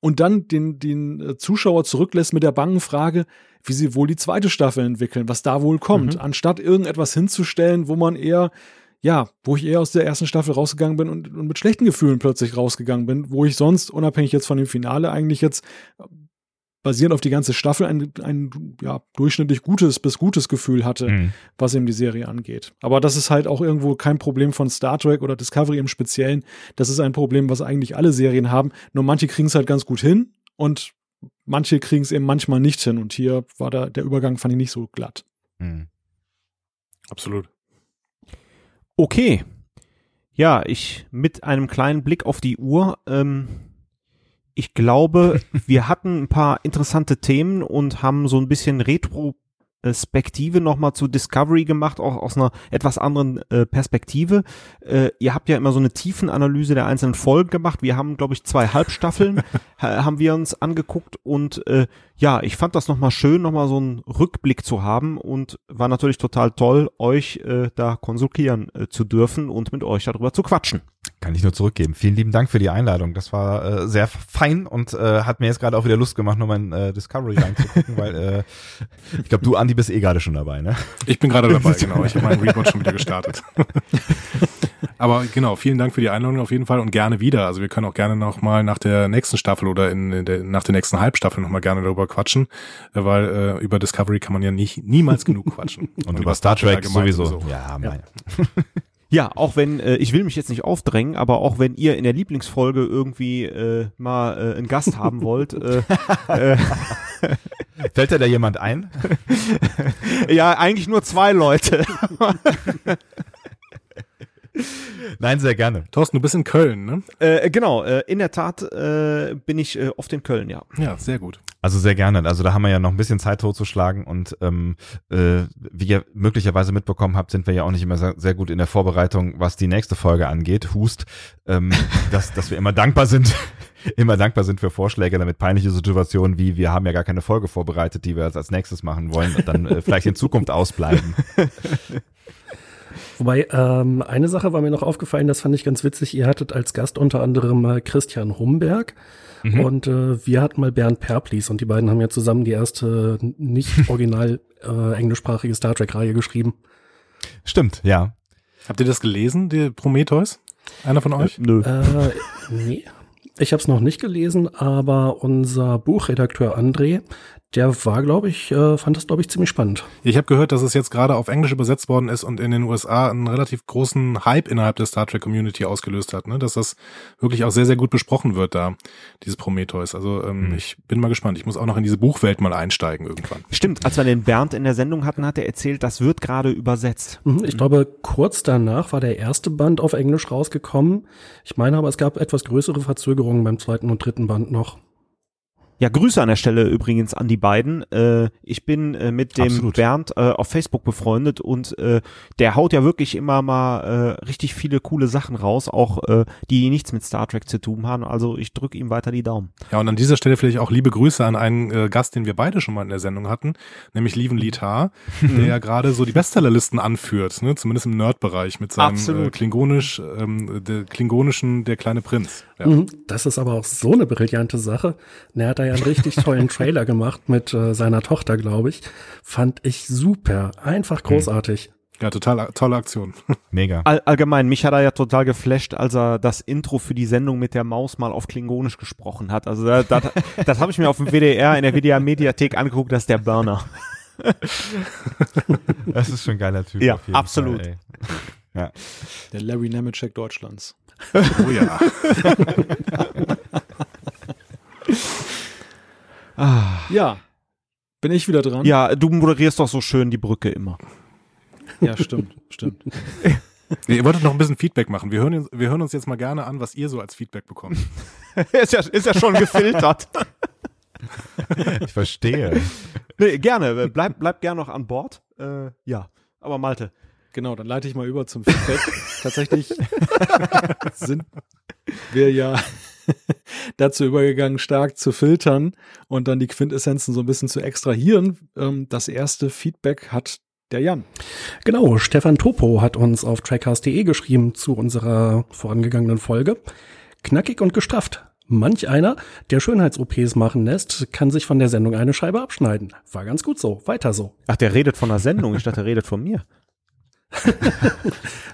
und dann den, den äh, Zuschauer zurücklässt mit der bangen Frage, wie sie wohl die zweite Staffel entwickeln, was da wohl kommt, mhm. anstatt irgendetwas hinzustellen, wo man eher ja, wo ich eher aus der ersten Staffel rausgegangen bin und, und, mit schlechten Gefühlen plötzlich rausgegangen bin, wo ich sonst, unabhängig jetzt von dem Finale, eigentlich jetzt basierend auf die ganze Staffel ein, ein ja, durchschnittlich gutes bis gutes Gefühl hatte, mhm. was eben die Serie angeht. Aber das ist halt auch irgendwo kein Problem von Star Trek oder Discovery im Speziellen. Das ist ein Problem, was eigentlich alle Serien haben. Nur manche kriegen es halt ganz gut hin und manche kriegen es eben manchmal nicht hin. Und hier war da der Übergang, fand ich nicht so glatt. Mhm. Absolut. Okay. Ja, ich mit einem kleinen Blick auf die Uhr ähm, ich glaube, wir hatten ein paar interessante Themen und haben so ein bisschen Retro Perspektive nochmal zu Discovery gemacht, auch aus einer etwas anderen äh, Perspektive. Äh, ihr habt ja immer so eine Tiefenanalyse der einzelnen Folgen gemacht. Wir haben, glaube ich, zwei Halbstaffeln haben wir uns angeguckt und äh, ja, ich fand das nochmal schön, nochmal so einen Rückblick zu haben und war natürlich total toll, euch äh, da konsultieren äh, zu dürfen und mit euch darüber zu quatschen. Kann ich nur zurückgeben. Vielen lieben Dank für die Einladung. Das war äh, sehr fein und äh, hat mir jetzt gerade auch wieder Lust gemacht, nochmal in äh, Discovery reinzugucken, weil äh, ich glaube, du, Andi, bist eh gerade schon dabei, ne? Ich bin gerade dabei, genau. Ich habe meinen Reboot schon wieder gestartet. Aber genau, vielen Dank für die Einladung auf jeden Fall und gerne wieder. Also wir können auch gerne nochmal nach der nächsten Staffel oder in, in der, nach der nächsten Halbstaffel nochmal gerne darüber quatschen, äh, weil äh, über Discovery kann man ja nicht niemals genug quatschen. und, und über Star Trek sowieso. sowieso. Ja, mein. Ja. Ja, auch wenn, äh, ich will mich jetzt nicht aufdrängen, aber auch wenn ihr in der Lieblingsfolge irgendwie äh, mal äh, einen Gast haben wollt. Äh, äh, Fällt dir da jemand ein? ja, eigentlich nur zwei Leute. Nein, sehr gerne. Thorsten, du bist in Köln, ne? Äh, genau, äh, in der Tat äh, bin ich äh, oft in Köln, ja. Ja, sehr gut. Also sehr gerne. Also da haben wir ja noch ein bisschen Zeit totzuschlagen und ähm, äh, wie ihr möglicherweise mitbekommen habt, sind wir ja auch nicht immer sehr, sehr gut in der Vorbereitung, was die nächste Folge angeht. Hust, ähm, dass, dass wir immer dankbar sind, immer dankbar sind für Vorschläge, damit peinliche Situationen wie wir haben ja gar keine Folge vorbereitet, die wir als nächstes machen wollen und dann äh, vielleicht in Zukunft ausbleiben. Wobei, ähm, eine Sache war mir noch aufgefallen, das fand ich ganz witzig. Ihr hattet als Gast unter anderem mal Christian Humberg. Mhm. Und äh, wir hatten mal Bernd Perplis und die beiden haben ja zusammen die erste nicht original äh, englischsprachige Star Trek-Reihe geschrieben. Stimmt, ja. Habt ihr das gelesen, die Prometheus? Einer von euch? Äh, nö. Äh, nee. Ich habe es noch nicht gelesen, aber unser Buchredakteur André, der war, glaube ich, äh, fand das, glaube ich, ziemlich spannend. Ich habe gehört, dass es jetzt gerade auf Englisch übersetzt worden ist und in den USA einen relativ großen Hype innerhalb der Star Trek Community ausgelöst hat, ne? Dass das wirklich auch sehr, sehr gut besprochen wird da, dieses Prometheus. Also ähm, mhm. ich bin mal gespannt. Ich muss auch noch in diese Buchwelt mal einsteigen irgendwann. Stimmt, als wir den Bernd in der Sendung hatten, hat er erzählt, das wird gerade übersetzt. Mhm, ich glaube, kurz danach war der erste Band auf Englisch rausgekommen. Ich meine aber, es gab etwas größere Verzögerungen beim zweiten und dritten Band noch. Ja, Grüße an der Stelle übrigens an die beiden. Äh, ich bin äh, mit dem Absolut. Bernd äh, auf Facebook befreundet und äh, der haut ja wirklich immer mal äh, richtig viele coole Sachen raus, auch äh, die nichts mit Star Trek zu tun haben. Also ich drücke ihm weiter die Daumen. Ja, und an dieser Stelle vielleicht auch liebe Grüße an einen äh, Gast, den wir beide schon mal in der Sendung hatten, nämlich Lieven Litar, der ja gerade so die Bestsellerlisten anführt, ne? zumindest im Nerd-Bereich mit seinem äh, Klingonisch, ähm, der klingonischen Der kleine Prinz. Ja. Mhm. Das ist aber auch so eine brillante Sache. Er hat da ja einen richtig tollen Trailer gemacht mit äh, seiner Tochter, glaube ich. Fand ich super. Einfach großartig. Ja, total tolle Aktion. Mega. All, allgemein, mich hat er ja total geflasht, als er das Intro für die Sendung mit der Maus mal auf Klingonisch gesprochen hat. Also das, das, das habe ich mir auf dem WDR in der WDR Mediathek angeguckt, das ist der Burner. Das ist schon ein geiler Typ. Ja, auf jeden absolut. Fall, ey. Der Larry Nemeczek Deutschlands. Oh ja. Ja. Bin ich wieder dran? Ja, du moderierst doch so schön die Brücke immer. Ja, stimmt, stimmt. Ihr wolltet noch ein bisschen Feedback machen. Wir hören, uns- wir hören uns jetzt mal gerne an, was ihr so als Feedback bekommt. ist, ja, ist ja schon gefiltert. Ich verstehe. nee, gerne, bleib, bleib gerne noch an Bord. Äh, ja, aber Malte. Genau, dann leite ich mal über zum Feedback. Tatsächlich sind wir ja dazu übergegangen, stark zu filtern und dann die Quintessenzen so ein bisschen zu extrahieren. Ähm, das erste Feedback hat der Jan. Genau, Stefan Topo hat uns auf trackcast.de geschrieben zu unserer vorangegangenen Folge. Knackig und gestrafft. Manch einer, der Schönheits-OPs machen lässt, kann sich von der Sendung eine Scheibe abschneiden. War ganz gut so. Weiter so. Ach, der redet von der Sendung. Ich dachte, der redet von mir.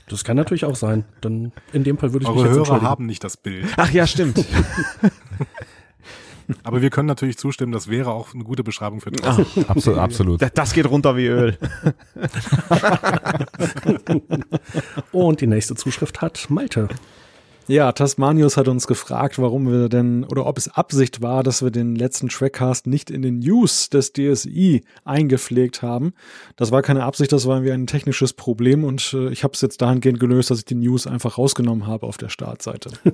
Das kann natürlich auch sein. Dann in dem Fall würde ich mich Eure jetzt Hörer haben nicht das Bild. Ach ja, stimmt. Aber wir können natürlich zustimmen, das wäre auch eine gute Beschreibung für Ach, Thorsten. Absolut, absolut. das- das geht runter wie Öl. Und die nächste Zuschrift hat Malte. Ja, Tasmanius hat uns gefragt, warum wir denn oder ob es Absicht war, dass wir den letzten Trackcast nicht in den News des DSI eingepflegt haben. Das war keine Absicht, das war irgendwie ein technisches Problem und äh, ich habe es jetzt dahingehend gelöst, dass ich die News einfach rausgenommen habe auf der Startseite.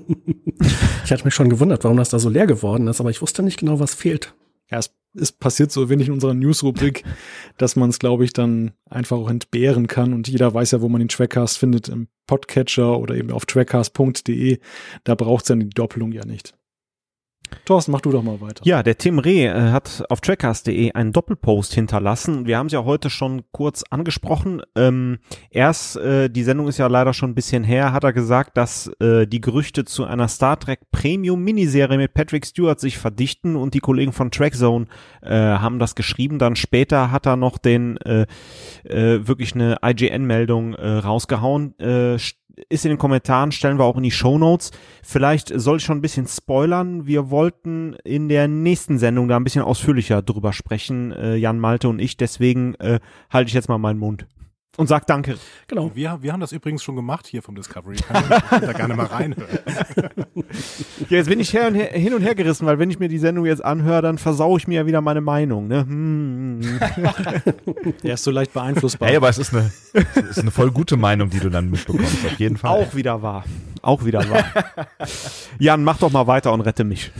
Ich hatte mich schon gewundert, warum das da so leer geworden ist, aber ich wusste nicht genau, was fehlt. Ja, es, es passiert so wenig in unserer News-Rubrik, dass man es, glaube ich, dann einfach auch entbehren kann. Und jeder weiß ja, wo man den Trackcast findet, im Podcatcher oder eben auf trackcast.de. Da braucht es dann die Doppelung ja nicht. Thorsten, mach du doch mal weiter. Ja, der Tim Reh äh, hat auf trackcast.de einen Doppelpost hinterlassen. Wir haben es ja heute schon kurz angesprochen. Ähm, erst, äh, die Sendung ist ja leider schon ein bisschen her, hat er gesagt, dass äh, die Gerüchte zu einer Star Trek Premium Miniserie mit Patrick Stewart sich verdichten und die Kollegen von Trackzone äh, haben das geschrieben. Dann später hat er noch den äh, wirklich eine IGN-Meldung rausgehauen. St- ist in den Kommentaren, stellen wir auch in die Show Notes. Vielleicht soll ich schon ein bisschen spoilern. Wir wollten in der nächsten Sendung da ein bisschen ausführlicher drüber sprechen, äh, Jan Malte und ich. Deswegen äh, halte ich jetzt mal meinen Mund und sag Danke. Genau. Wir, wir haben das übrigens schon gemacht hier vom Discovery. Kann ich da gerne mal reinhören. Ja, jetzt bin ich her und her, hin und her gerissen, weil wenn ich mir die Sendung jetzt anhöre, dann versau ich mir ja wieder meine Meinung. Ne? Hm, hm. Der ist so leicht beeinflussbar. Hey, aber es ist eine, es ist eine voll gute Meinung, die du dann mitbekommst, auf jeden Fall. Auch wieder wahr. Auch wieder wahr. Jan, mach doch mal weiter und rette mich.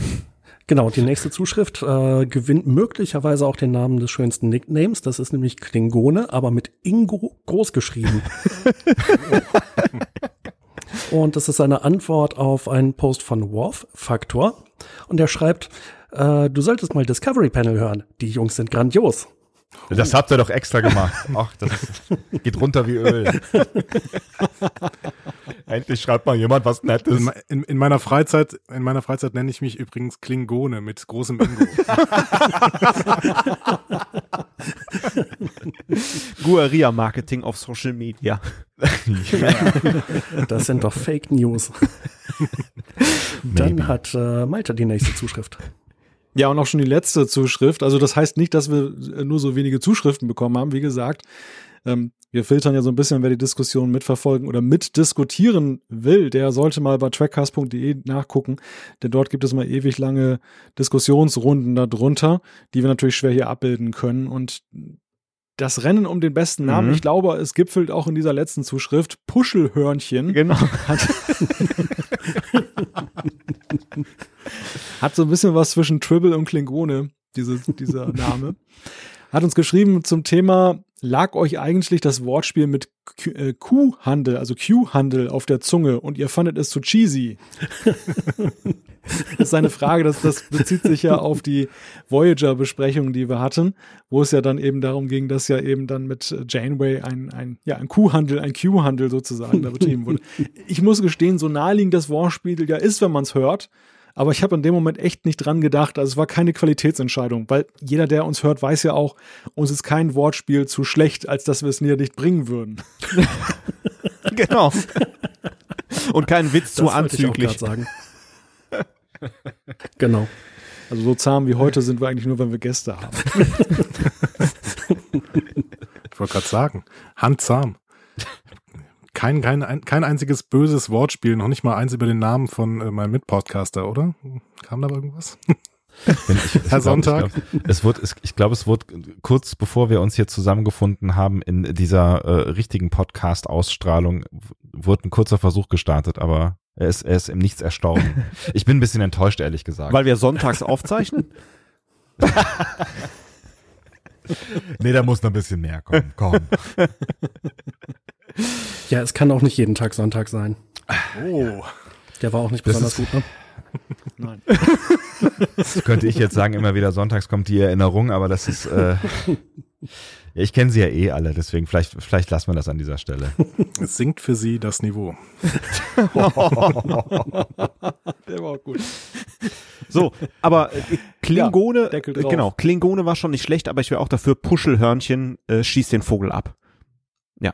Genau, die nächste Zuschrift äh, gewinnt möglicherweise auch den Namen des schönsten Nicknames. Das ist nämlich Klingone, aber mit Ingo groß geschrieben. Und das ist eine Antwort auf einen Post von Worf Faktor. Und er schreibt, äh, du solltest mal Discovery Panel hören. Die Jungs sind grandios. Das habt ihr doch extra gemacht. Ach, das ist, geht runter wie Öl. Endlich schreibt mal jemand was Nettes. In, in, in meiner Freizeit, in meiner Freizeit nenne ich mich übrigens Klingone mit großem Ingo. Guerilla Marketing auf Social Media. Das sind doch Fake News. Dann Maybe. hat äh, Malte die nächste Zuschrift. Ja, und auch schon die letzte Zuschrift. Also das heißt nicht, dass wir nur so wenige Zuschriften bekommen haben. Wie gesagt, ähm, wir filtern ja so ein bisschen, wer die Diskussion mitverfolgen oder mitdiskutieren will, der sollte mal bei trackcast.de nachgucken, denn dort gibt es mal ewig lange Diskussionsrunden darunter, die wir natürlich schwer hier abbilden können. Und das Rennen um den besten Namen, Mhm. ich glaube, es gipfelt auch in dieser letzten Zuschrift. Puschelhörnchen Genau. hat, hat so ein bisschen was zwischen Tribble und Klingone, diese, dieser Name. Hat uns geschrieben zum Thema, lag euch eigentlich das Wortspiel mit Q- äh, Q-Handel, also Q-Handel auf der Zunge und ihr fandet es zu cheesy? das ist eine Frage, das, das bezieht sich ja auf die Voyager-Besprechung, die wir hatten, wo es ja dann eben darum ging, dass ja eben dann mit Janeway ein, ein, ja, ein Q-Handel, ein Q-Handel sozusagen da betrieben wurde. Ich muss gestehen, so naheliegend das Wortspiel ja ist, wenn man es hört, Aber ich habe in dem Moment echt nicht dran gedacht. Also es war keine Qualitätsentscheidung, weil jeder, der uns hört, weiß ja auch, uns ist kein Wortspiel zu schlecht, als dass wir es mir nicht bringen würden. genau. Und kein Witz zu Das wollte ich auch anzüglich. sagen. genau. Also so zahm wie heute sind wir eigentlich nur, wenn wir Gäste haben. Ich wollte gerade sagen, handzahm. Kein, kein, ein- kein einziges böses Wortspiel, noch nicht mal eins über den Namen von äh, meinem Mitpodcaster, oder? Kam da irgendwas? Ich, Herr Sonntag. Ich glaube, es wurde, es, ich glaube, es wurde kurz bevor wir uns hier zusammengefunden haben in dieser äh, richtigen Podcast-Ausstrahlung, wurde ein kurzer Versuch gestartet, aber er ist, er ist im Nichts erstorben. Ich bin ein bisschen enttäuscht, ehrlich gesagt. Weil wir sonntags aufzeichnen? nee, da muss noch ein bisschen mehr kommen. Komm. Ja, es kann auch nicht jeden Tag Sonntag sein. Oh. Der war auch nicht besonders ist- gut, ne? Nein. Das könnte ich jetzt sagen, immer wieder sonntags kommt die Erinnerung, aber das ist, äh, ja, ich kenne sie ja eh alle, deswegen vielleicht, vielleicht lassen wir das an dieser Stelle. Es sinkt für sie das Niveau. Der war auch gut. So, aber äh, Klingone, Ja, Deckel drauf. genau, Klingone war schon nicht schlecht, aber ich wäre auch dafür, Puschelhörnchen äh, schießt den Vogel ab. Ja,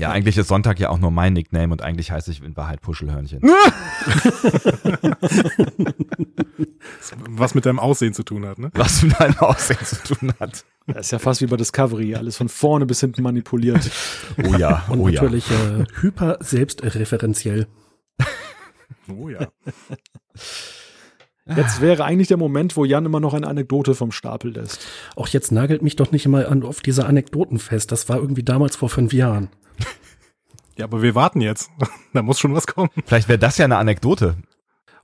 eigentlich ist Sonntag ja auch nur mein Nickname und eigentlich heiße ich in Wahrheit Puschelhörnchen. Was mit deinem Aussehen zu tun hat, ne? Was mit deinem Aussehen zu tun hat. Das ist ja fast wie bei Discovery, alles von vorne bis hinten manipuliert. Oh ja, Und oh ja. natürlich äh, hyper selbstreferenziell. Oh ja. Jetzt wäre eigentlich der Moment, wo Jan immer noch eine Anekdote vom Stapel lässt. Auch jetzt nagelt mich doch nicht immer an, auf diese Anekdoten fest. Das war irgendwie damals vor fünf Jahren. Ja, aber wir warten jetzt. Da muss schon was kommen. Vielleicht wäre das ja eine Anekdote.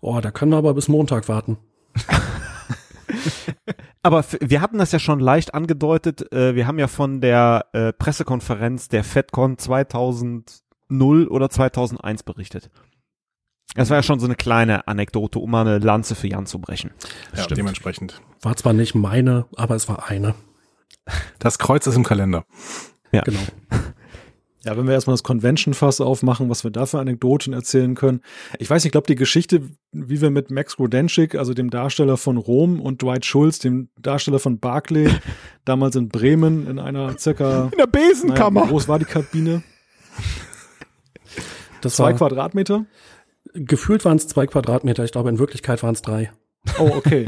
Oh, da können wir aber bis Montag warten. Aber wir hatten das ja schon leicht angedeutet. Äh, wir haben ja von der äh, Pressekonferenz der FedCon 2000 oder 2001 berichtet. Das war ja schon so eine kleine Anekdote, um mal eine Lanze für Jan zu brechen. Ja, Stimmt. dementsprechend. War zwar nicht meine, aber es war eine. Das Kreuz ist im Kalender. Ja. Genau. Ja, wenn wir erstmal das Convention-Fass aufmachen, was wir da für Anekdoten erzählen können. Ich weiß, ich glaube, die Geschichte, wie wir mit Max Grodenchik, also dem Darsteller von Rom, und Dwight Schulz, dem Darsteller von Barclay, damals in Bremen in einer circa, In der naja, wie groß war die Kabine? Das Zwei war, Quadratmeter? Gefühlt waren es zwei Quadratmeter. Ich glaube, in Wirklichkeit waren es drei. Oh, okay.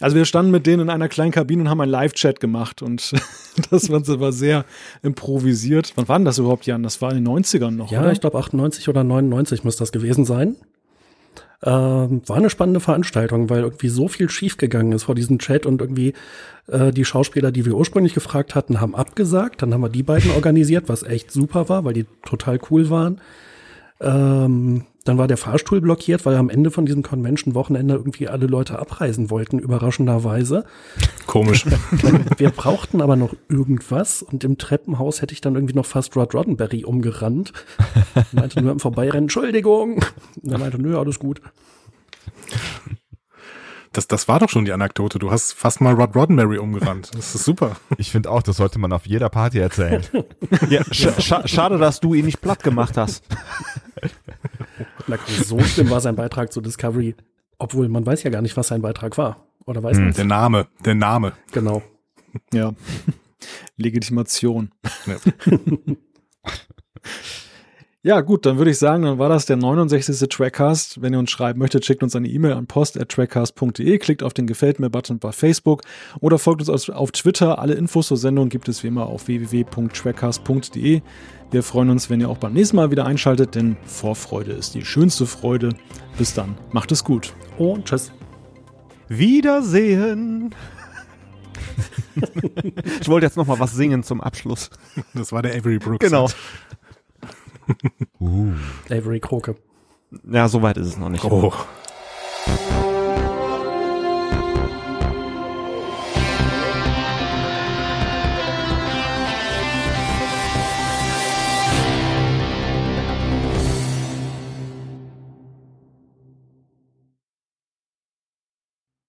Also wir standen mit denen in einer kleinen Kabine und haben einen Live-Chat gemacht und das Ganze war sehr improvisiert. Wann war denn das überhaupt, Jan? Das war in den 90ern noch, Ja, oder? ich glaube 98 oder 99 muss das gewesen sein. Ähm, war eine spannende Veranstaltung, weil irgendwie so viel schiefgegangen ist vor diesem Chat und irgendwie äh, die Schauspieler, die wir ursprünglich gefragt hatten, haben abgesagt. Dann haben wir die beiden organisiert, was echt super war, weil die total cool waren. Ähm, dann war der Fahrstuhl blockiert, weil am Ende von diesem Convention-Wochenende irgendwie alle Leute abreisen wollten, überraschenderweise. Komisch. Wir brauchten aber noch irgendwas und im Treppenhaus hätte ich dann irgendwie noch fast Rod Roddenberry umgerannt. meinte nur im Vorbeirennen, Entschuldigung. Und er meinte, nö, alles gut. Das, das war doch schon die Anekdote. Du hast fast mal Rod Roddenberry umgerannt. Das ist super. Ich finde auch, das sollte man auf jeder Party erzählen. Ja, sch scha schade, dass du ihn nicht platt gemacht hast. Na, so schlimm war sein Beitrag zu Discovery. Obwohl, man weiß ja gar nicht, was sein Beitrag war. Oder weiß Hm. man Der Name, der Name. Genau. Ja. Legitimation. Ja. Ja, gut, dann würde ich sagen, dann war das der 69. Trackcast. Wenn ihr uns schreiben möchtet, schickt uns eine E-Mail an post.trackcast.de, klickt auf den Gefällt mir-Button bei Facebook oder folgt uns auf Twitter. Alle Infos zur Sendung gibt es wie immer auf www.trackcast.de. Wir freuen uns, wenn ihr auch beim nächsten Mal wieder einschaltet, denn Vorfreude ist die schönste Freude. Bis dann, macht es gut. Und tschüss. Wiedersehen. ich wollte jetzt noch mal was singen zum Abschluss. Das war der Avery Brooks. Genau. Avery Kroke. Ja, so weit ist es noch nicht. Oh.